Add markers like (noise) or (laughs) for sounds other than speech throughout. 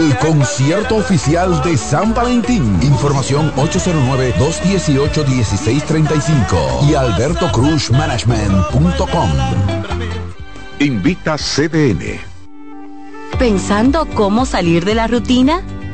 El concierto oficial de San Valentín. Información 809-218-1635 y albertocruzmanagement.com. Invita CDN. ¿Pensando cómo salir de la rutina?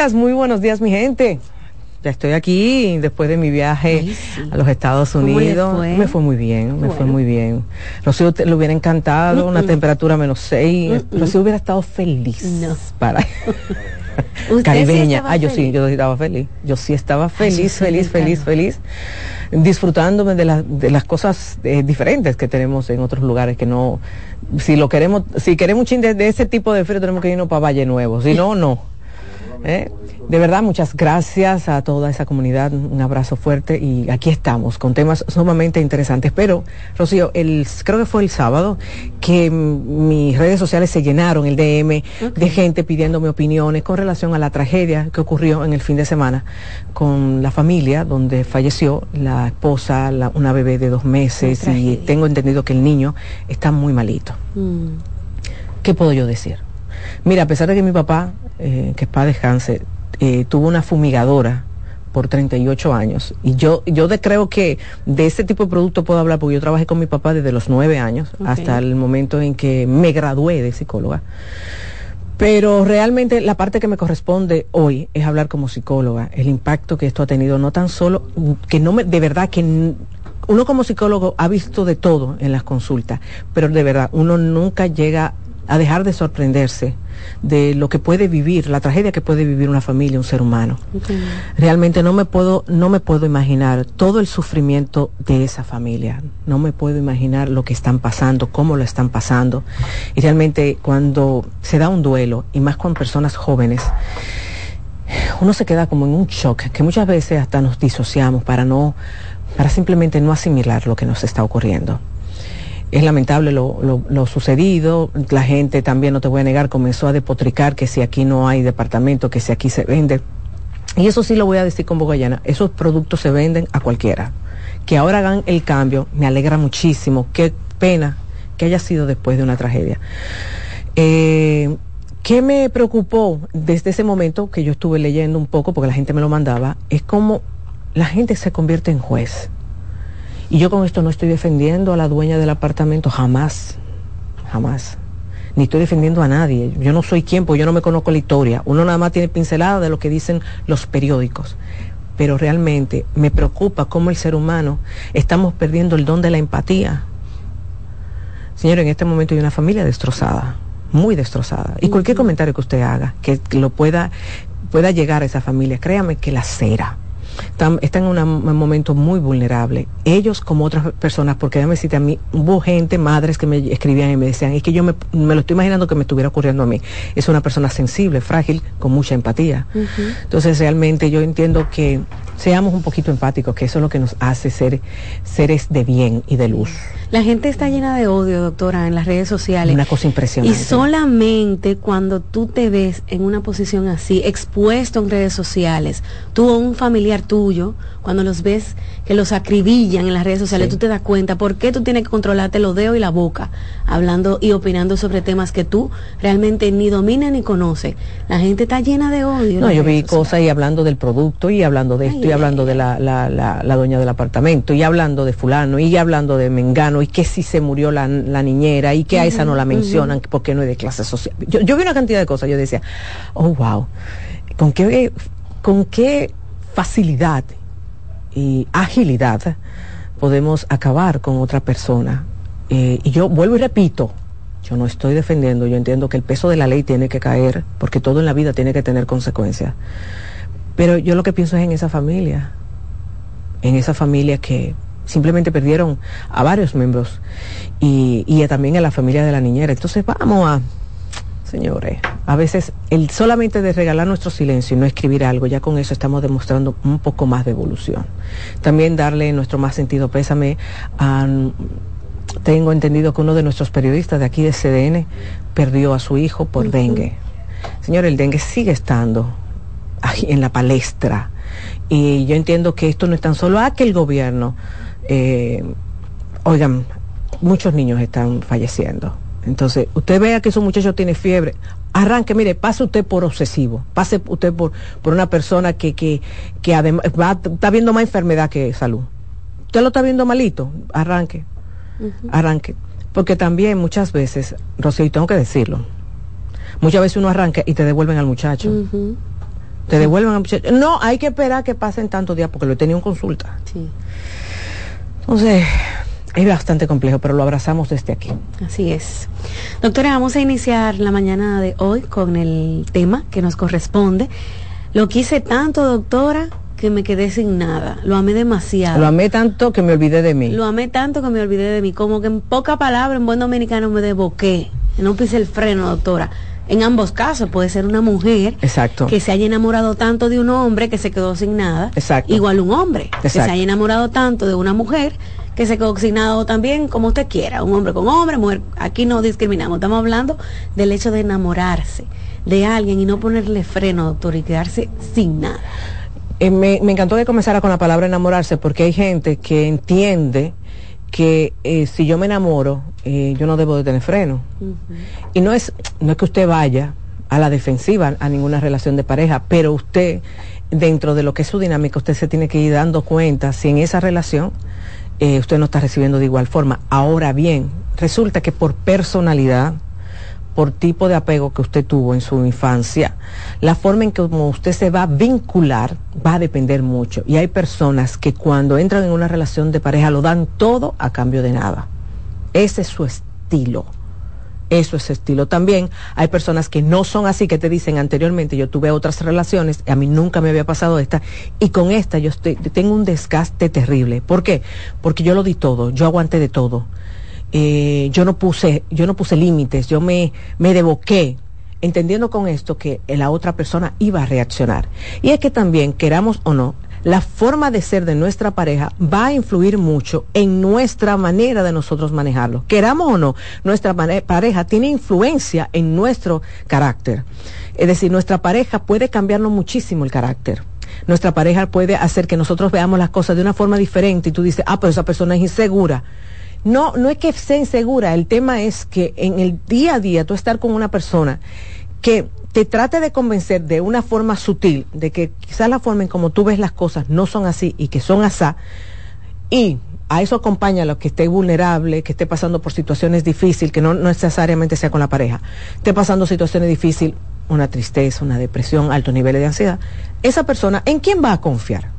días, muy buenos días mi gente. Ya estoy aquí después de mi viaje a los Estados Unidos. Me fue muy bien, me fue muy bien. Rocío le hubiera encantado, una temperatura menos 6. Rocío hubiera estado feliz para (laughs) (laughs) caribeña. ah, yo sí, yo estaba feliz. Yo sí estaba feliz, feliz, feliz, feliz, disfrutándome de, de las cosas eh, diferentes que tenemos en otros lugares que no, si lo queremos, si queremos un chin de, de ese tipo de frío tenemos que irnos para Valle Nuevo, si no, no. ¿Eh? De verdad, muchas gracias a toda esa comunidad, un abrazo fuerte y aquí estamos con temas sumamente interesantes. Pero, Rocío, el, creo que fue el sábado que mis redes sociales se llenaron, el DM, de gente pidiéndome opiniones con relación a la tragedia que ocurrió en el fin de semana con la familia donde falleció la esposa, una bebé de dos meses y tengo entendido que el niño está muy malito. Mm. ¿Qué puedo yo decir? Mira, a pesar de que mi papá, eh, que es padre descanse, eh, tuvo una fumigadora por 38 años. Y yo, yo creo que de este tipo de producto puedo hablar porque yo trabajé con mi papá desde los nueve años hasta el momento en que me gradué de psicóloga. Pero realmente la parte que me corresponde hoy es hablar como psicóloga, el impacto que esto ha tenido, no tan solo, que no me, de verdad que uno como psicólogo ha visto de todo en las consultas, pero de verdad uno nunca llega a dejar de sorprenderse de lo que puede vivir, la tragedia que puede vivir una familia, un ser humano. Realmente no me puedo, no me puedo imaginar todo el sufrimiento de esa familia. No me puedo imaginar lo que están pasando, cómo lo están pasando. Y realmente cuando se da un duelo, y más con personas jóvenes, uno se queda como en un shock, que muchas veces hasta nos disociamos para no, para simplemente no asimilar lo que nos está ocurriendo. Es lamentable lo, lo, sucedido, la gente también, no te voy a negar, comenzó a depotricar que si aquí no hay departamento, que si aquí se vende. Y eso sí lo voy a decir con Bogayana, esos productos se venden a cualquiera. Que ahora hagan el cambio, me alegra muchísimo, qué pena que haya sido después de una tragedia. Eh, ¿Qué me preocupó desde ese momento que yo estuve leyendo un poco, porque la gente me lo mandaba, es cómo la gente se convierte en juez. Y yo con esto no estoy defendiendo a la dueña del apartamento, jamás, jamás. Ni estoy defendiendo a nadie. Yo no soy quien, porque yo no me conozco la historia. Uno nada más tiene pincelada de lo que dicen los periódicos. Pero realmente me preocupa cómo el ser humano estamos perdiendo el don de la empatía. Señor, en este momento hay una familia destrozada muy destrozada. Y cualquier comentario que usted haga, que lo pueda, pueda llegar a esa familia, créame que la cera. Están, en un momento muy vulnerable. Ellos como otras personas, porque déjame decirte a mí, hubo gente, madres que me escribían y me decían, es que yo me, lo estoy imaginando que me estuviera ocurriendo a mí. Es una persona sensible, frágil, con mucha empatía. Entonces realmente yo entiendo que seamos un poquito empáticos, que eso es lo que nos hace ser seres de bien y de luz. La gente está llena de odio, doctora, en las redes sociales. Una cosa impresionante. Y solamente cuando tú te ves en una posición así, expuesto en redes sociales, tú o un familiar tuyo, cuando los ves que los acribillan en las redes sociales, tú te das cuenta por qué tú tienes que controlarte los dedos y la boca, hablando y opinando sobre temas que tú realmente ni dominas ni conoces. La gente está llena de odio. No, yo vi cosas y hablando del producto y hablando de esto y hablando de la, la, la, dueña del apartamento y hablando de fulano y hablando de mengano y que si se murió la, niñera y que a esa no la mencionan porque no es de clase social. Yo, yo vi una cantidad de cosas, yo decía, oh, wow, ¿con qué, con qué facilidad y agilidad podemos acabar con otra persona. Eh, y yo vuelvo y repito, yo no estoy defendiendo, yo entiendo que el peso de la ley tiene que caer, porque todo en la vida tiene que tener consecuencias. Pero yo lo que pienso es en esa familia, en esa familia que simplemente perdieron a varios miembros y, y también a la familia de la niñera. Entonces vamos a señores. A veces el solamente de regalar nuestro silencio y no escribir algo, ya con eso estamos demostrando un poco más de evolución. También darle nuestro más sentido pésame a tengo entendido que uno de nuestros periodistas de aquí de CDN perdió a su hijo por dengue. Señor, el dengue sigue estando en la palestra. Y yo entiendo que esto no es tan solo a que el gobierno, eh, oigan, muchos niños están falleciendo. Entonces, usted vea que ese muchacho tiene fiebre, arranque, mire, pase usted por obsesivo, pase usted por, por una persona que, que, que además está viendo más enfermedad que salud. Usted lo está viendo malito, arranque, arranque. Porque también muchas veces, Rocío, y tengo que decirlo, muchas veces uno arranca y te devuelven al muchacho. Te devuelven al muchacho. No, hay que esperar que pasen tantos días porque lo he tenido en consulta. Sí. Entonces, es bastante complejo, pero lo abrazamos desde aquí. Así es. Doctora, vamos a iniciar la mañana de hoy con el tema que nos corresponde. Lo quise tanto, doctora, que me quedé sin nada. Lo amé demasiado. Lo amé tanto que me olvidé de mí. Lo amé tanto que me olvidé de mí. Como que en poca palabra, en buen dominicano, me desboqué. No pise el freno, doctora. En ambos casos puede ser una mujer Exacto. que se haya enamorado tanto de un hombre que se quedó sin nada. Exacto. Igual un hombre que se haya enamorado tanto de una mujer que se asignado también como usted quiera, un hombre con hombre, mujer, aquí no discriminamos, estamos hablando del hecho de enamorarse de alguien y no ponerle freno, doctor, y quedarse sin nada. Eh, me, encantó que comenzara con la palabra enamorarse porque hay gente que entiende que eh, si yo me enamoro, eh, yo no debo de tener freno. Y no es, no es que usted vaya a la defensiva a ninguna relación de pareja, pero usted, dentro de lo que es su dinámica, usted se tiene que ir dando cuenta si en esa relación eh, usted no está recibiendo de igual forma. Ahora bien, resulta que por personalidad, por tipo de apego que usted tuvo en su infancia, la forma en que usted se va a vincular va a depender mucho. Y hay personas que cuando entran en una relación de pareja lo dan todo a cambio de nada. Ese es su estilo. Eso es estilo. También hay personas que no son así, que te dicen anteriormente, yo tuve otras relaciones, a mí nunca me había pasado esta, y con esta yo estoy, tengo un desgaste terrible. ¿Por qué? Porque yo lo di todo, yo aguanté de todo. Eh, yo no puse, yo no puse límites, yo me, me devoqué. entendiendo con esto que la otra persona iba a reaccionar. Y es que también, queramos o no, la forma de ser de nuestra pareja va a influir mucho en nuestra manera de nosotros manejarlo. Queramos o no, nuestra pareja tiene influencia en nuestro carácter. Es decir, nuestra pareja puede cambiarnos muchísimo el carácter. Nuestra pareja puede hacer que nosotros veamos las cosas de una forma diferente y tú dices, ah, pero esa persona es insegura. No, no es que sea insegura, el tema es que en el día a día tú estar con una persona que te trate de convencer de una forma sutil de que quizás la forma en como tú ves las cosas no son así y que son asá, y a eso acompaña lo que esté vulnerable, que esté pasando por situaciones difíciles, que no, necesariamente sea con la pareja, esté pasando situaciones difíciles, una tristeza, una depresión, alto nivel de ansiedad, esa persona, ¿en quién va a confiar?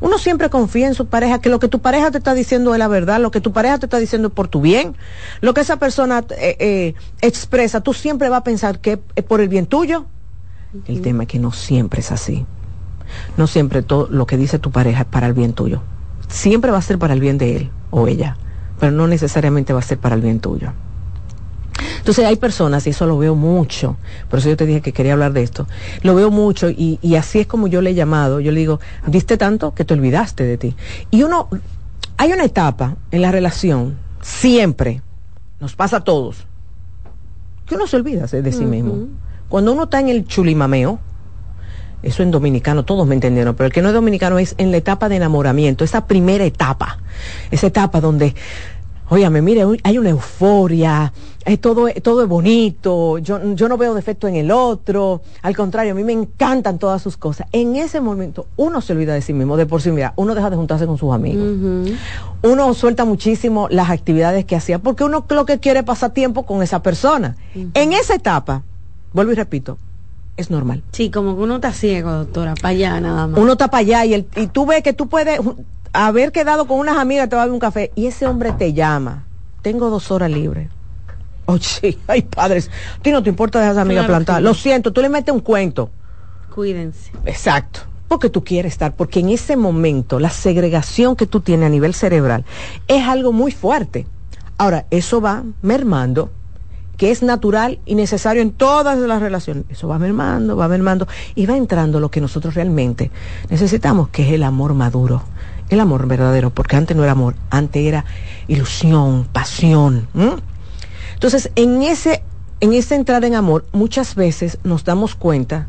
Uno siempre confía en su pareja, que lo que tu pareja te está diciendo es la verdad, lo que tu pareja te está diciendo es por tu bien, lo que esa persona eh, eh, expresa, tú siempre vas a pensar que es por el bien tuyo. El tema es que no siempre es así. No siempre todo lo que dice tu pareja es para el bien tuyo. Siempre va a ser para el bien de él o ella, pero no necesariamente va a ser para el bien tuyo. Entonces hay personas, y eso lo veo mucho, por eso yo te dije que quería hablar de esto, lo veo mucho y, así es como yo le he llamado, yo le digo, viste tanto que te olvidaste de ti. Y uno, hay una etapa en la relación, siempre, nos pasa a todos, que uno se olvida de sí mismo. Cuando uno está en el chulimameo, eso en dominicano, todos me entendieron, pero el que no es dominicano es en la etapa de enamoramiento, esa primera etapa, esa etapa donde Óyame, mire, hay una euforia, es todo, todo es bonito, yo, yo no veo defecto en el otro, al contrario, a mí me encantan todas sus cosas. En ese momento uno se olvida de sí mismo, de por sí, mira, uno deja de juntarse con sus amigos, uno suelta muchísimo las actividades que hacía, porque uno lo que quiere es pasar tiempo con esa persona. En esa etapa, vuelvo y repito, es normal. Sí, como que uno está ciego, doctora, para allá nada más. Uno está para allá y, el, y tú ves que tú puedes haber quedado con unas amigas, te va a dar un café, y ese hombre te llama, tengo dos horas libres. (laughs) Oye, sí, ay padres, a ti no te importa dejar a esa amiga plantada. Lo siento, tú le metes un cuento. Cuídense. Exacto. Porque tú quieres estar, porque en ese momento la segregación que tú tienes a nivel cerebral es algo muy fuerte. Ahora, eso va mermando, que es natural y necesario en todas las relaciones. Eso va mermando, va mermando y va entrando lo que nosotros realmente necesitamos, que es el amor maduro el amor verdadero, porque antes no era amor, antes era ilusión, pasión. Entonces, en ese, en ese entrar en amor, muchas veces nos damos cuenta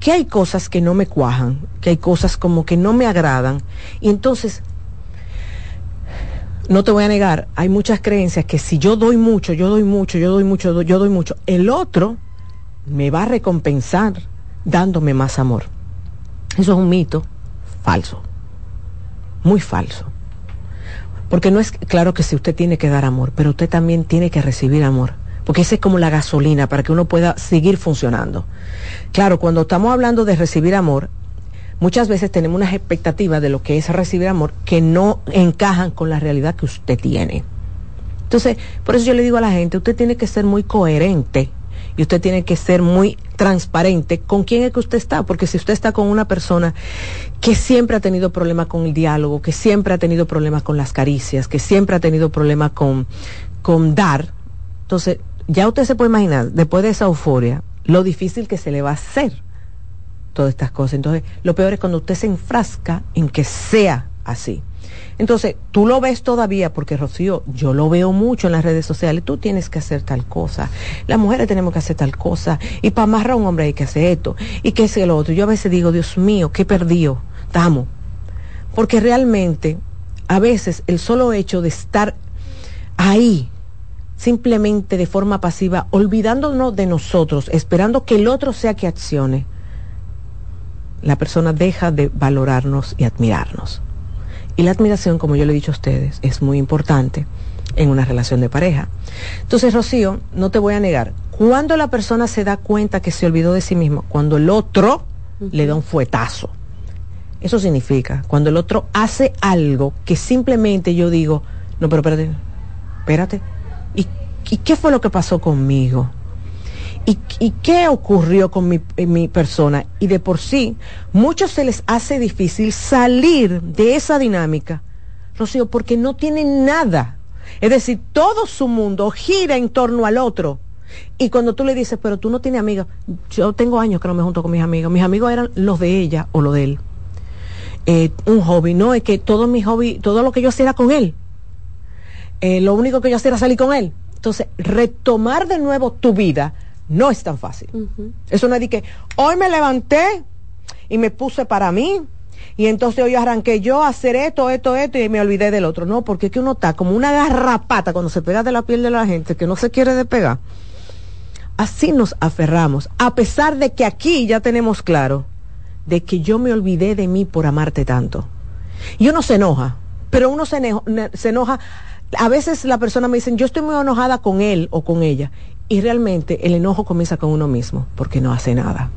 que hay cosas que no me cuajan, que hay cosas como que no me agradan, y entonces no te voy a negar, hay muchas creencias que si yo doy mucho, yo doy mucho, yo doy mucho, yo doy mucho, el otro me va a recompensar dándome más amor. Eso es un mito falso muy falso. Porque no es claro que si usted tiene que dar amor, pero usted también tiene que recibir amor. Porque esa es como la gasolina para que uno pueda seguir funcionando. Claro, cuando estamos hablando de recibir amor, muchas veces tenemos unas expectativas de lo que es recibir amor que no encajan con la realidad que usted tiene. Entonces, por eso yo le digo a la gente, usted tiene que ser muy coherente y usted tiene que ser muy transparente con quién es que usted está, porque si usted está con una persona que siempre ha tenido problemas con el diálogo, que siempre ha tenido problemas con las caricias, que siempre ha tenido problemas con, con dar, entonces ya usted se puede imaginar, después de esa euforia, lo difícil que se le va a hacer todas estas cosas. Entonces, lo peor es cuando usted se enfrasca en que sea así. Entonces, tú lo ves todavía, porque Rocío, yo lo veo mucho en las redes sociales, tú tienes que hacer tal cosa, las mujeres tenemos que hacer tal cosa, y para amarrar a un hombre hay que hacer esto, y qué es lo otro. Yo a veces digo, Dios mío, qué perdido, estamos. Porque realmente, a veces, el solo hecho de estar ahí, simplemente de forma pasiva, olvidándonos de nosotros, esperando que el otro sea que accione, la persona deja de valorarnos y admirarnos. Y la admiración, como yo le he dicho a ustedes, es muy importante en una relación de pareja. Entonces, Rocío, no te voy a negar, cuando la persona se da cuenta que se olvidó de sí mismo, cuando el otro le da un fuetazo. Eso significa, cuando el otro hace algo que simplemente yo digo, no, pero espérate, espérate, ¿y, ¿y qué fue lo que pasó conmigo? ¿Y, qué ocurrió con mi, mi, persona? Y de por sí, muchos se les hace difícil salir de esa dinámica, Rocío, porque no tienen nada. Es decir, todo su mundo gira en torno al otro. Y cuando tú le dices, pero tú no tienes amigas, yo tengo años que no me junto con mis amigos, mis amigos eran los de ella o los de él. Eh, un hobby, no, es que todo mi hobby, todo lo que yo hacía era con él. Eh, lo único que yo hacía era salir con él. Entonces, retomar de nuevo tu vida no es tan fácil. Eso no es de que hoy me levanté y me puse para mí y entonces hoy arranqué yo a hacer esto, esto, esto y me olvidé del otro. No, porque es que uno está como una garrapata cuando se pega de la piel de la gente que no se quiere despegar. Así nos aferramos, a pesar de que aquí ya tenemos claro de que yo me olvidé de mí por amarte tanto. Y uno se enoja, pero uno se, se enoja a veces la persona me dice, yo estoy muy enojada con él o con ella. Y realmente el enojo comienza con uno mismo, porque no hace nada.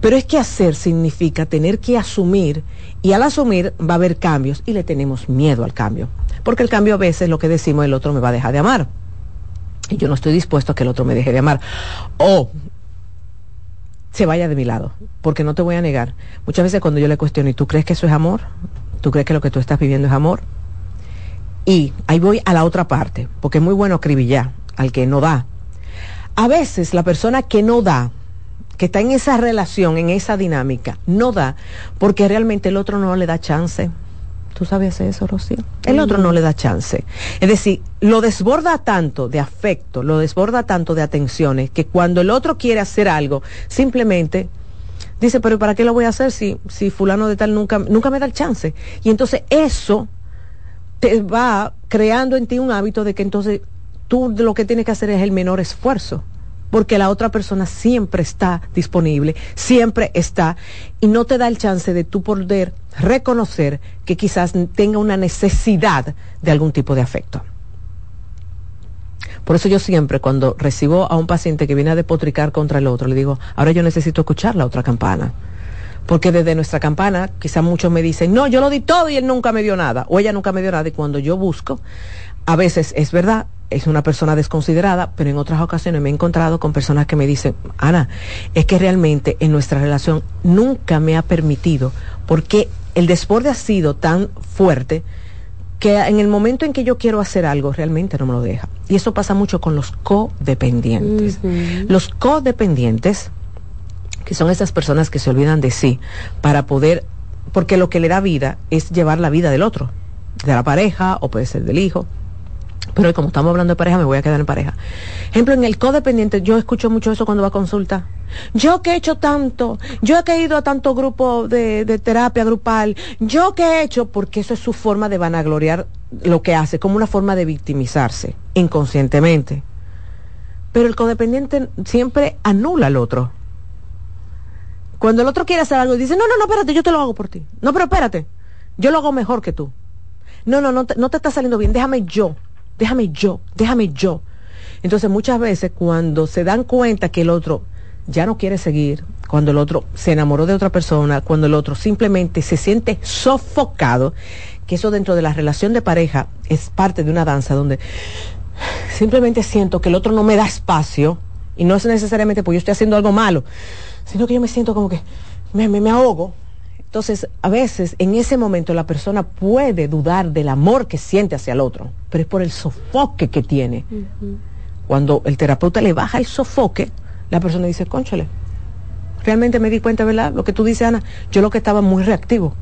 Pero es que hacer significa tener que asumir, y al asumir va a haber cambios, y le tenemos miedo al cambio. Porque el cambio a veces lo que decimos, el otro me va a dejar de amar. Y yo no estoy dispuesto a que el otro me deje de amar. O se vaya de mi lado, porque no te voy a negar. Muchas veces cuando yo le cuestiono, ¿y tú crees que eso es amor? ¿Tú crees que lo que tú estás viviendo es amor? Y ahí voy a la otra parte, porque es muy bueno acribillar al que no da. A veces la persona que no da, que está en esa relación, en esa dinámica, no da porque realmente el otro no le da chance. ¿Tú sabes eso, Rocío? El otro no le da chance. Es decir, lo desborda tanto de afecto, lo desborda tanto de atenciones, que cuando el otro quiere hacer algo, simplemente dice, pero ¿para qué lo voy a hacer si, si fulano de tal nunca, nunca me da el chance? Y entonces eso te va creando en ti un hábito de que entonces tú lo que tienes que hacer es el menor esfuerzo, porque la otra persona siempre está disponible, siempre está, y no te da el chance de tú poder reconocer que quizás tenga una necesidad de algún tipo de afecto. Por eso yo siempre cuando recibo a un paciente que viene a depotricar contra el otro, le digo, ahora yo necesito escuchar la otra campana porque desde nuestra campana quizás muchos me dicen, no, yo lo di todo y él nunca me dio nada, o ella nunca me dio nada, y cuando yo busco, a veces es verdad, es una persona desconsiderada, pero en otras ocasiones me he encontrado con personas que me dicen, Ana, es que realmente en nuestra relación nunca me ha permitido, porque el desborde ha sido tan fuerte que en el momento en que yo quiero hacer algo, realmente no me lo deja. Y eso pasa mucho con los codependientes. Los codependientes que son esas personas que se olvidan de sí para poder, porque lo que le da vida es llevar la vida del otro, de la pareja o puede ser del hijo. Pero como estamos hablando de pareja, me voy a quedar en pareja. Ejemplo, en el codependiente, yo escucho mucho eso cuando va a consulta. Yo que he hecho tanto, yo que he ido a tanto grupo de, terapia grupal, yo que he hecho, porque eso es su forma de vanagloriar lo que hace, como una forma de victimizarse, inconscientemente. Pero el codependiente siempre anula al otro. Cuando el otro quiere hacer algo dice, no, no, no, espérate, yo te lo hago por ti. No, pero espérate, yo lo hago mejor que tú. No, no, no te, no te está saliendo bien, déjame yo, déjame yo, déjame yo. Entonces muchas veces cuando se dan cuenta que el otro ya no quiere seguir, cuando el otro se enamoró de otra persona, cuando el otro simplemente se siente sofocado, que eso dentro de la relación de pareja es parte de una danza donde simplemente siento que el otro no me da espacio y no es necesariamente porque yo estoy haciendo algo malo, sino que yo me siento como que me, me, ahogo. Entonces, a veces en ese momento la persona puede dudar del amor que siente hacia el otro, pero es por el sofoque que tiene. Cuando el terapeuta le baja el sofoque, la persona dice, conchale, realmente me di cuenta, ¿verdad? Lo que tú dices, Ana, yo lo que estaba muy reactivo.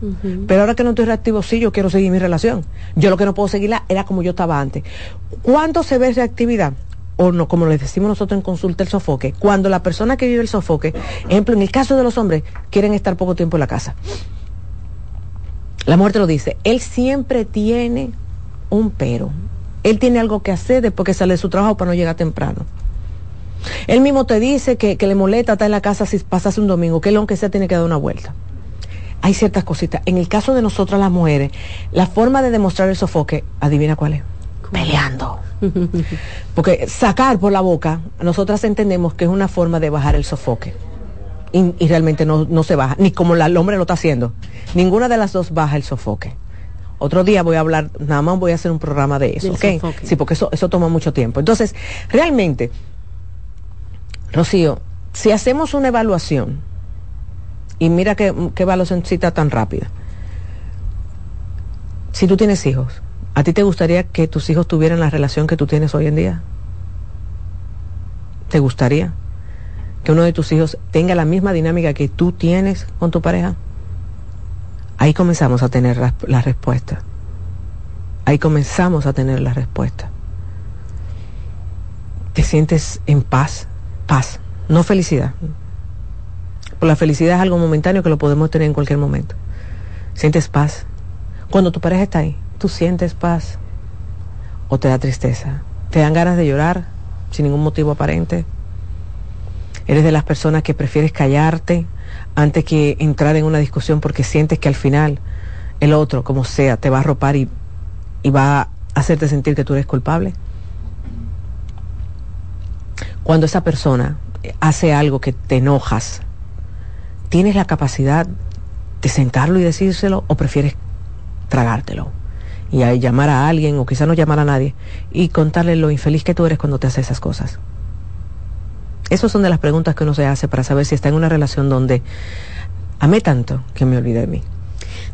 Pero ahora que no estoy reactivo, sí, yo quiero seguir mi relación. Yo lo que no puedo seguirla era como yo estaba antes. ¿Cuándo se ve reactividad? O no, como les decimos nosotros en consulta, el sofoque, cuando la persona que vive el sofoque, ejemplo, en el caso de los hombres, quieren estar poco tiempo en la casa. La muerte lo dice, él siempre tiene un pero. Él tiene algo que hacer después que sale de su trabajo para no llegar temprano. Él mismo te dice que, le molesta estar en la casa si pasas un domingo, que él aunque sea tiene que dar una vuelta. Hay ciertas cositas. En el caso de nosotras las mujeres, la forma de demostrar el sofoque, adivina cuál es. Peleando. (laughs) Porque sacar por la boca, nosotras entendemos que es una forma de bajar el sofoque. Y, realmente no, se baja, ni como el hombre lo está haciendo. Ninguna de las dos baja el sofoque. Otro día voy a hablar, nada más voy a hacer un programa de eso, ¿ok? Sí, porque eso, eso toma mucho tiempo. Entonces, realmente, Rocío, si hacemos una evaluación, y mira qué, qué evaluación cita tan rápida, si tú tienes hijos, ¿A ti te gustaría que tus hijos tuvieran la relación que tú tienes hoy en día? ¿Te gustaría que uno de tus hijos tenga la misma dinámica que tú tienes con tu pareja? Ahí comenzamos a tener la, respuesta. Ahí comenzamos a tener la respuesta. Te sientes en paz, paz, no felicidad. Por la felicidad es algo momentáneo que lo podemos tener en cualquier momento. Sientes paz. Cuando tu pareja está ahí, tú sientes paz o te da tristeza. Te dan ganas de llorar sin ningún motivo aparente. Eres de las personas que prefieres callarte antes que entrar en una discusión porque sientes que al final el otro, como sea, te va a arropar y, y va a hacerte sentir que tú eres culpable. Cuando esa persona hace algo que te enojas, ¿tienes la capacidad de sentarlo y decírselo o prefieres tragártelo? Y ahí llamar a alguien o quizá no llamar a nadie y contarle lo infeliz que tú eres cuando te hace esas cosas. Esas son de las preguntas que uno se hace para saber si está en una relación donde amé tanto que me olvidé de mí.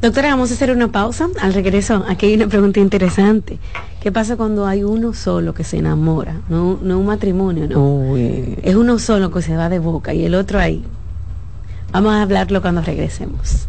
Doctora, vamos a hacer una pausa. Al regreso, aquí hay una pregunta interesante. ¿Qué pasa cuando hay uno solo que se enamora? No, no un matrimonio, ¿no? Es uno solo que se va de boca y el otro ahí. Vamos a hablarlo cuando regresemos.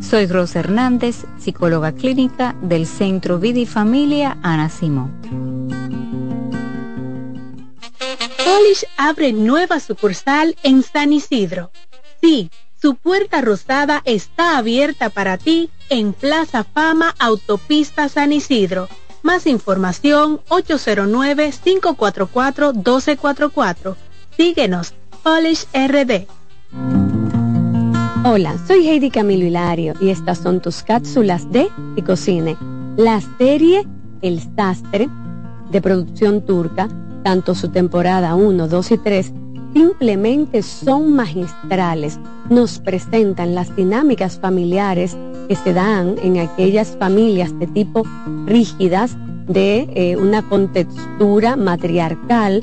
Soy Rosa Hernández, psicóloga clínica del Centro Vida y Familia Ana Simón. Polish abre nueva sucursal en San Isidro. Sí, su puerta rosada está abierta para ti en Plaza Fama Autopista San Isidro. Más información 809-544-1244. Síguenos, Polish RD. Hola, soy Heidi Camilo Hilario y estas son tus cápsulas de Picocine. La serie El Sastre, de producción turca, tanto su temporada 1, 2 y 3, simplemente son magistrales. Nos presentan las dinámicas familiares que se dan en aquellas familias de tipo rígidas, de eh, una contextura matriarcal,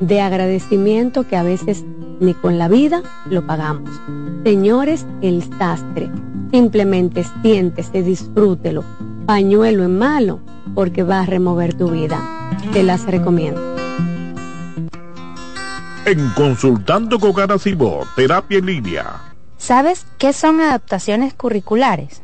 de agradecimiento que a veces ni con la vida lo pagamos. Señores, el sastre, simplemente siéntese, disfrútelo, pañuelo en malo, porque va a remover tu vida. Te las recomiendo. En Consultando con Garacimo, Terapia en Línea. ¿Sabes qué son adaptaciones curriculares?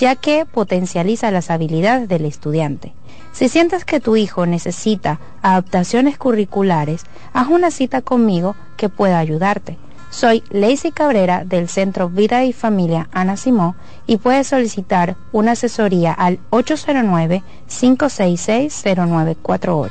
ya que potencializa las habilidades del estudiante. Si sientes que tu hijo necesita adaptaciones curriculares, haz una cita conmigo que pueda ayudarte. Soy Lacey Cabrera del Centro Vida y Familia Ana Simó y puedes solicitar una asesoría al 809-566-0948.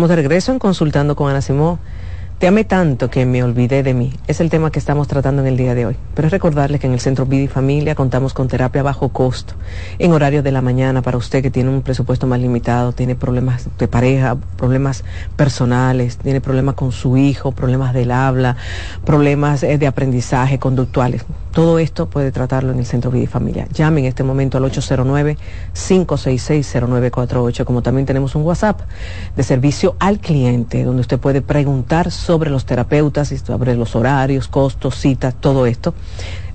Estamos de regreso en Consultando con Ana Simó. Te amé tanto que me olvidé de mí. Es el tema que estamos tratando en el día de hoy. Pero es recordarles que en el Centro Vida y Familia contamos con terapia a bajo costo, en horario de la mañana para usted que tiene un presupuesto más limitado, tiene problemas de pareja, problemas personales, tiene problemas con su hijo, problemas del habla, problemas eh, de aprendizaje, conductuales. Todo esto puede tratarlo en el Centro Vida y Familia. Llame en este momento al 809-566-0948, como también tenemos un WhatsApp de servicio al cliente, donde usted puede preguntar sobre los terapeutas y sobre los horarios, costos, citas, todo esto.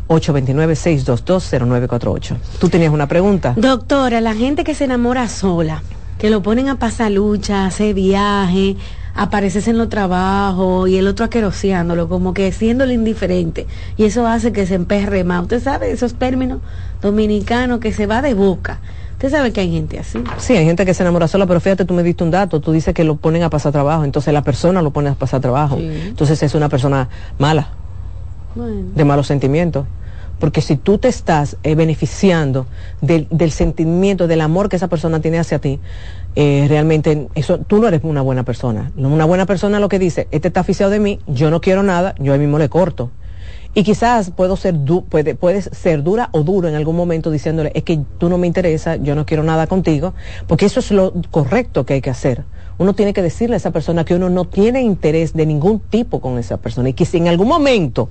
829-622-0948. ¿Tú tenías una pregunta? Doctora, la gente que se enamora sola, que lo ponen a pasar lucha, hacer viaje, apareces en los trabajos y el otro aqueroseándolo, como que siéndole indiferente. Y eso hace que se emperre más. Usted sabe esos términos dominicanos que se va de boca. Usted sabe que hay gente así. Sí, hay gente que se enamora sola, pero fíjate, tú me diste un dato, tú dices que lo ponen a pasar trabajo, entonces la persona lo pone a pasar trabajo. Entonces es una persona mala, de malos sentimientos. Porque si tú te estás eh, beneficiando del, del, sentimiento, del amor que esa persona tiene hacia ti, eh, realmente eso, tú no eres una buena persona. Una buena persona lo que dice, este está aficiado de mí, yo no quiero nada, yo ahí mismo le corto. Y quizás puedo ser puede, puedes ser dura o duro en algún momento diciéndole, es que tú no me interesa, yo no quiero nada contigo, porque eso es lo correcto que hay que hacer. Uno tiene que decirle a esa persona que uno no tiene interés de ningún tipo con esa persona y que si en algún momento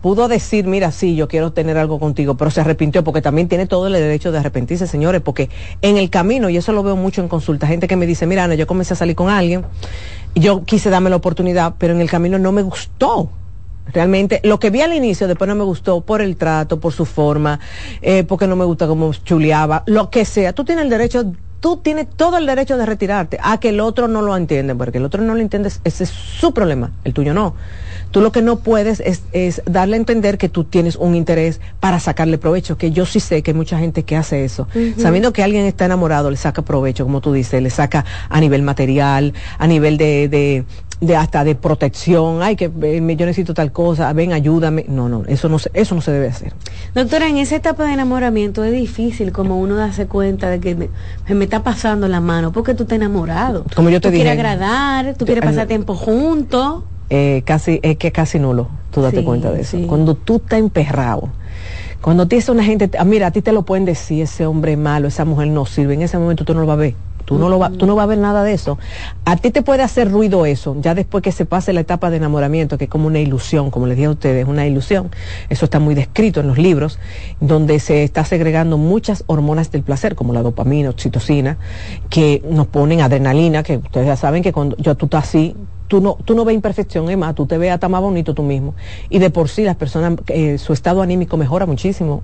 pudo decir, mira, sí, yo quiero tener algo contigo, pero se arrepintió porque también tiene todo el derecho de arrepentirse, señores, porque en el camino, y eso lo veo mucho en consulta, gente que me dice, mira, Ana, yo comencé a salir con alguien, yo quise darme la oportunidad, pero en el camino no me gustó Realmente, lo que vi al inicio, después no me gustó por el trato, por su forma, eh, porque no me gusta cómo chuleaba, lo que sea. Tú tienes el derecho tú tienes todo el derecho de retirarte. A que el otro no lo entiende, porque el otro no lo entiende, ese es su problema, el tuyo no. Tú lo que no puedes es, darle a entender que tú tienes un interés para sacarle provecho, que yo sí sé que hay mucha gente que hace eso. Sabiendo que alguien está enamorado, le saca provecho, como tú dices, le saca a nivel material, a nivel de, de hasta de protección, ay que eh, yo necesito tal cosa, ven ayúdame, no, no, eso no eso no se debe hacer. Doctora, en esa etapa de enamoramiento es difícil como uno darse cuenta de que me, me está pasando la mano porque tú estás enamorado. Como yo te tú dije. quieres agradar, tú quieres pasar tiempo juntos. Eh, casi es que casi nulo, tú date cuenta de eso. Cuando tú estás emperrado, cuando tienes una gente, ah, mira, a ti te lo pueden decir, ese hombre malo, esa mujer no sirve, en ese momento tú no lo vas a ver. Tú no, lo va, tú no vas a ver nada de eso. A ti te puede hacer ruido eso, ya después que se pase la etapa de enamoramiento, que es como una ilusión, como les dije a ustedes, una ilusión. Eso está muy descrito en los libros, donde se está segregando muchas hormonas del placer, como la dopamina, oxitocina, que nos ponen adrenalina, que ustedes ya saben que cuando yo, tú estás así, tú no, tú no ves imperfección, es tú te ves hasta más bonito tú mismo. Y de por sí las personas, eh, su estado anímico mejora muchísimo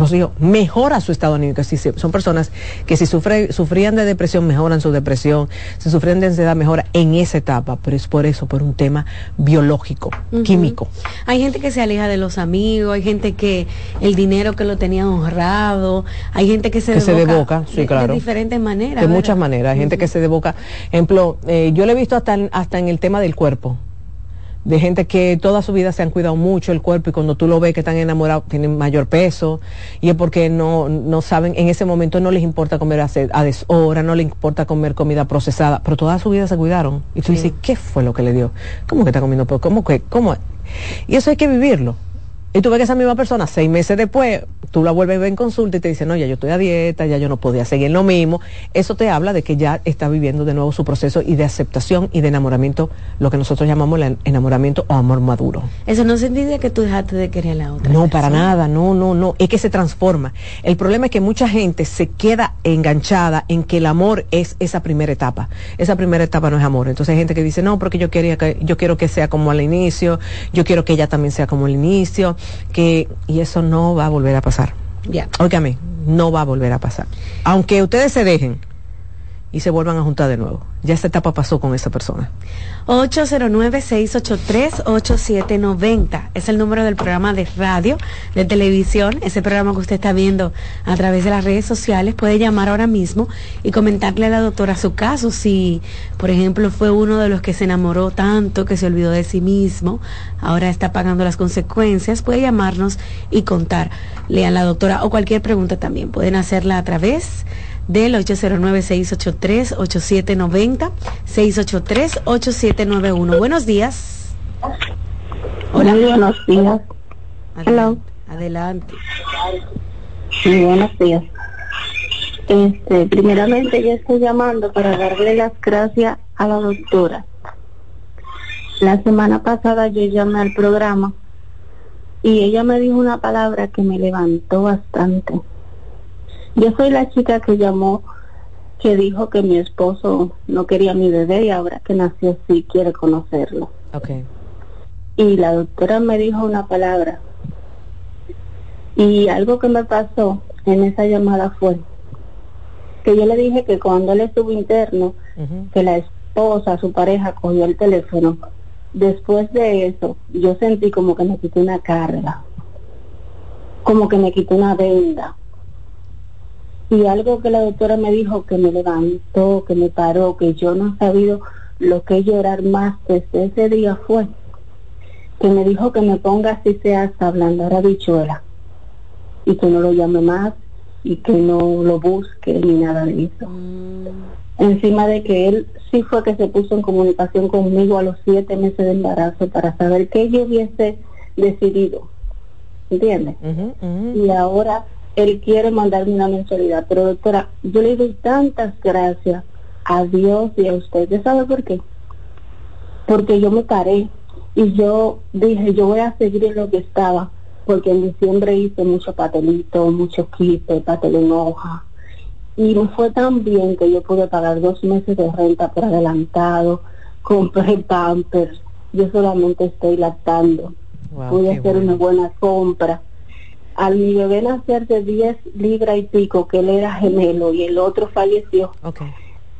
Rocío, mejora su estado anímico. Si son personas que si sufrían de depresión, mejoran su depresión, si sufren de ansiedad, mejora en esa etapa, pero es por eso, por un tema biológico, químico. Hay gente que se aleja de los amigos, hay gente que el dinero que lo tenía honrado, hay gente que se, que devoca, sí, claro. de diferentes maneras. De muchas maneras, hay gente que se devoca. Ejemplo, eh, yo lo he visto hasta, hasta en el tema del cuerpo de gente que toda su vida se han cuidado mucho el cuerpo y cuando tú lo ves que están enamorados tienen mayor peso y es porque no, no saben, en ese momento no les importa comer a, deshora, no les importa comer comida procesada, pero toda su vida se cuidaron. Y tú dices, ¿qué fue lo que le dio? ¿Cómo que está comiendo? ¿Cómo que? ¿Cómo? Y eso hay que vivirlo. Y tú ves que esa misma persona, seis meses después, tú la vuelves a ver en consulta y te dice, no, ya yo estoy a dieta, ya yo no podía seguir lo mismo. Eso te habla de que ya está viviendo de nuevo su proceso y de aceptación y de enamoramiento, lo que nosotros llamamos el enamoramiento o amor maduro. Eso no significa que tú dejaste de querer a la otra. No, para nada, no, no, no. Es que se transforma. El problema es que mucha gente se queda enganchada en que el amor es esa primera etapa. Esa primera etapa no es amor. Entonces hay gente que dice, no, porque yo quería que, yo quiero que sea como al inicio, yo quiero que ella también sea como al inicio que, y eso no va a volver a pasar. Ya. Óigame, no va a volver a pasar. Aunque ustedes se dejen y se vuelvan a juntar de nuevo. Ya esta etapa pasó con esa persona. 809-683-8790 es el número del programa de radio, de televisión, ese programa que usted está viendo a través de las redes sociales. Puede llamar ahora mismo y comentarle a la doctora su caso, si por ejemplo fue uno de los que se enamoró tanto que se olvidó de sí mismo, ahora está pagando las consecuencias, puede llamarnos y contarle a la doctora o cualquier pregunta también. Pueden hacerla a través del 809-683-8790, 683-8791. Buenos días. Hola. buenos días. Adelante. Adelante. Sí, buenos días. Este, primeramente yo estoy llamando para darle las gracias a la doctora. La semana pasada yo llamé al programa y ella me dijo una palabra que me levantó bastante. Yo soy la chica que llamó, que dijo que mi esposo no quería mi bebé y ahora que nació sí quiere conocerlo. Okay. Y la doctora me dijo una palabra. Y algo que me pasó en esa llamada fue que yo le dije que cuando él estuvo interno, que la esposa, su pareja, cogió el teléfono. Después de eso, yo sentí como que me quitó una carga, como que me quitó una venda y algo que la doctora me dijo que me levantó, que me paró, que yo no he sabido lo que llorar más desde ese día fue que me dijo que me ponga así sea hasta hablando ahora bichuela y que no lo llame más y que no lo busque ni nada de eso. Mm. Encima de que él sí fue que se puso en comunicación conmigo a los siete meses de embarazo para saber que yo hubiese decidido, ¿entiendes? Y ahora él quiere mandarme una mensualidad. Pero doctora, yo le doy tantas gracias a Dios y a usted. ¿Ya sabe por qué? Porque yo me paré y yo dije, yo voy a seguir en lo que estaba, porque en diciembre hice mucho patelito, mucho quite, patel en hoja. Y me fue tan bien que yo pude pagar dos meses de renta por adelantado, (laughs) compré pampers, yo solamente estoy lactando. pude hacer una buena compra al mi bebé nacer de 10 libras y pico, que él era gemelo y el otro falleció,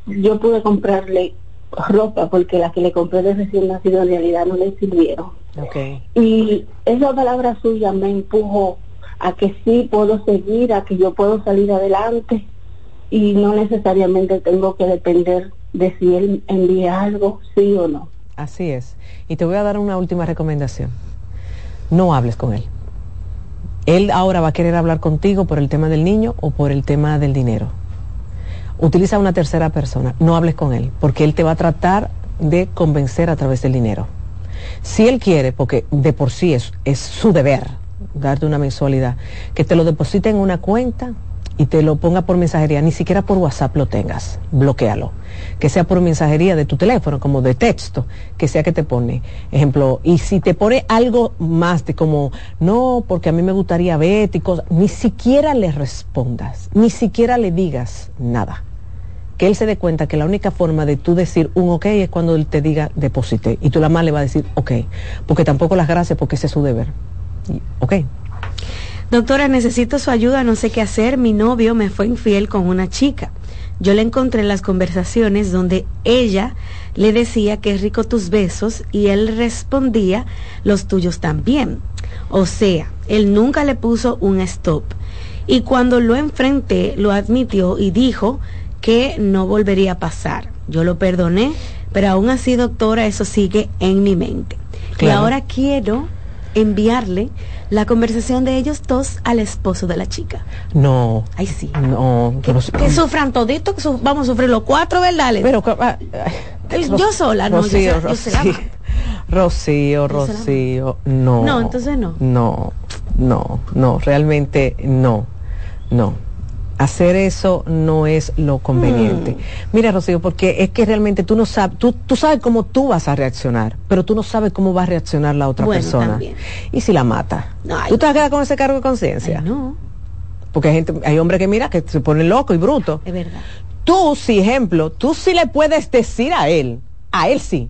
yo pude comprarle ropa porque las que le compré de recién nacido en realidad no le sirvieron. Y esa palabra suya me empujó a que sí puedo seguir, a que yo puedo salir adelante y no necesariamente tengo que depender de si él envía algo, sí o no. Así es. Y te voy a dar una última recomendación. No hables con él. Él ahora va a querer hablar contigo por el tema del niño o por el tema del dinero. Utiliza una tercera persona. No hables con él, porque él te va a tratar de convencer a través del dinero. Si él quiere, porque de por sí es, es su deber darte una mensualidad, que te lo deposite en una cuenta y te lo ponga por mensajería, ni siquiera por WhatsApp lo tengas, bloquealo. Que sea por mensajería de tu teléfono, como de texto, que sea que te pone. Ejemplo, y si te pone algo más de como, no, porque a mí me gustaría ver y cosas, ni siquiera le respondas, ni siquiera le digas nada. Que él se dé cuenta que la única forma de tú decir un ok es cuando él te diga deposite. Y tú la más le va a decir ok. Porque tampoco las gracias porque ese es su deber. ok. Doctora, necesito su ayuda, no sé qué hacer. Mi novio me fue infiel con una chica. Yo le encontré en las conversaciones donde ella le decía que es rico tus besos y él respondía los tuyos también. O sea, él nunca le puso un stop. Y cuando lo enfrenté, lo admitió y dijo que no volvería a pasar. Yo lo perdoné, pero aún así, doctora, eso sigue en mi mente. Y ahora quiero enviarle la conversación de ellos dos al esposo de la chica. No. Ay, sí. No. Que, sufran todito, que vamos a sufrir los cuatro, ¿verdad? Pero, ah, yo sola, no, Rocío, Rocío, Rocío, Rocío, no. No, entonces no. No, no, no, realmente no, no hacer eso no es lo conveniente. Mm. Mira, Rocío, porque es que realmente tú no sabes, tú, tú, sabes cómo tú vas a reaccionar, pero tú no sabes cómo va a reaccionar la otra persona. Y si la mata, ¿tú te vas a quedar con ese cargo de conciencia? No. Porque hay gente, hay hombres que mira que se ponen loco y bruto. Es verdad. Tú, si ejemplo, tú sí le puedes decir a él, a él sí.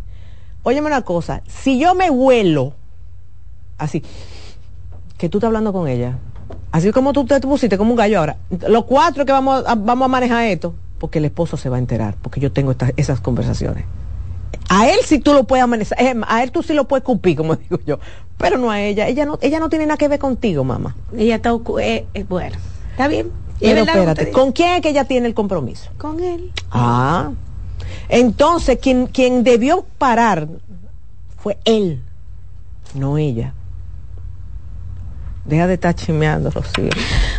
Óyeme una cosa, si yo me vuelo así, que tú estás hablando con ella, Así como tú te pusiste como un gallo ahora. Los cuatro que vamos a, vamos a manejar esto, porque el esposo se va a enterar, porque yo tengo estas, esas conversaciones. A él sí tú lo puedes amanecer, a él tú sí lo puedes cupir, como (laughs) digo yo, pero no a ella. Ella no, ella no tiene nada que ver contigo, mamá. Ella está, eh, eh, bueno, está bien. Pero espérate, ¿con quién es que ella tiene el compromiso? Con él. Ah, entonces quien, quien debió parar fue él, no ella. Deja de estar chimeando, Rocío.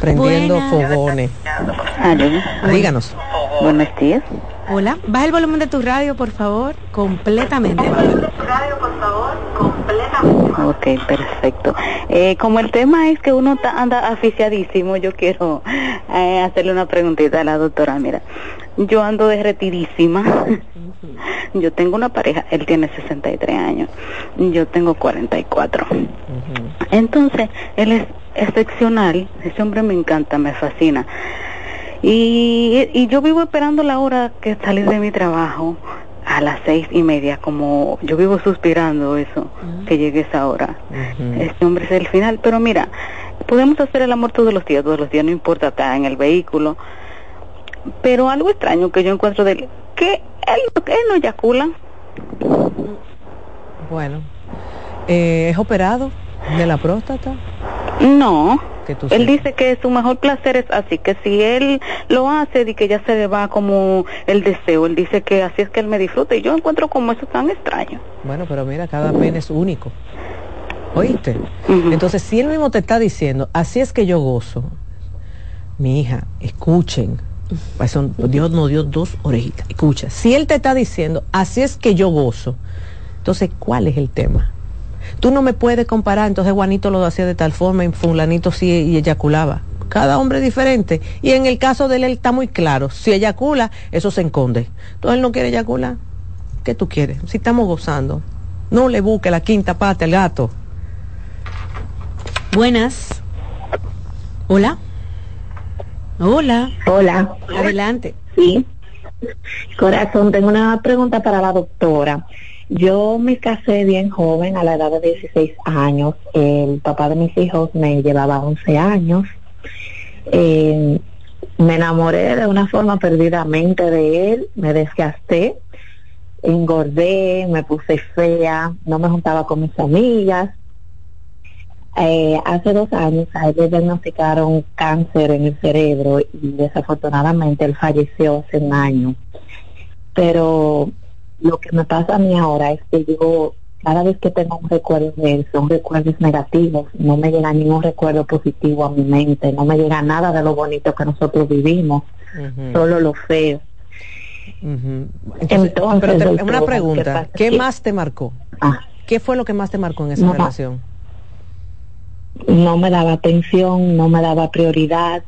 Prendiendo fogones. Díganos. Buenos días. Hola. Baja el volumen de tu radio, por favor, completamente. Radio, por favor, completamente. Ok, perfecto. Eh, como el tema es que uno anda aficiadísimo, yo quiero eh, hacerle una preguntita a la doctora. Mira, yo ando derretidísima. Yo tengo una pareja, él tiene 63 años, yo tengo 44. Entonces, él es excepcional, ese hombre me encanta, me fascina. Y, y yo vivo esperando la hora que salir de mi trabajo a las seis y media, como yo vivo suspirando eso, que llegue esa hora. Este hombre es el final, pero mira, podemos hacer el amor todos los días, todos los días, no importa, está en el vehículo. Pero algo extraño que yo encuentro de él, que él, él no eyacula. Bueno, eh, ¿es operado de la próstata? No. Él dice que su mejor placer es así, que si él lo hace y que ya se le va como el deseo, él dice que así es que él me disfruta y yo encuentro como eso tan extraño. Bueno, pero mira, cada pene es único. ¿Oíste? Entonces, si él mismo te está diciendo, así es que yo gozo, mi hija, escuchen, Dios nos dio dos orejitas. Escucha, si Él te está diciendo, así es que yo gozo, entonces, ¿cuál es el tema? Tú no me puedes comparar, entonces Juanito lo hacía de tal forma y fulanito sí y eyaculaba. Cada hombre es diferente. Y en el caso de él, está muy claro. Si eyacula, eso se enconde. Entonces él no quiere eyacular. ¿Qué tú quieres? Si estamos gozando. No le busque la quinta pata al gato. Buenas. Hola. Hola. Hola. Adelante. Sí. Corazón, tengo una pregunta para la doctora. Yo me casé bien joven, a la edad de 16 años. El papá de mis hijos me llevaba 11 años. Eh, me enamoré de una forma perdidamente de él, me desgasté, engordé, me puse fea, no me juntaba con mis amigas. Eh, hace dos años a él le diagnosticaron cáncer en el cerebro y desafortunadamente él falleció hace un año. Pero lo que me pasa a mí ahora es que yo, cada vez que tengo un recuerdo de él, son recuerdos negativos, no me llega ningún recuerdo positivo a mi mente, no me llega nada de lo bonito que nosotros vivimos, solo lo feo. Entonces, una pregunta, ¿qué más te marcó? Ah. ¿Qué fue lo que más te marcó en esa relación? No me daba atención, no me daba prioridad,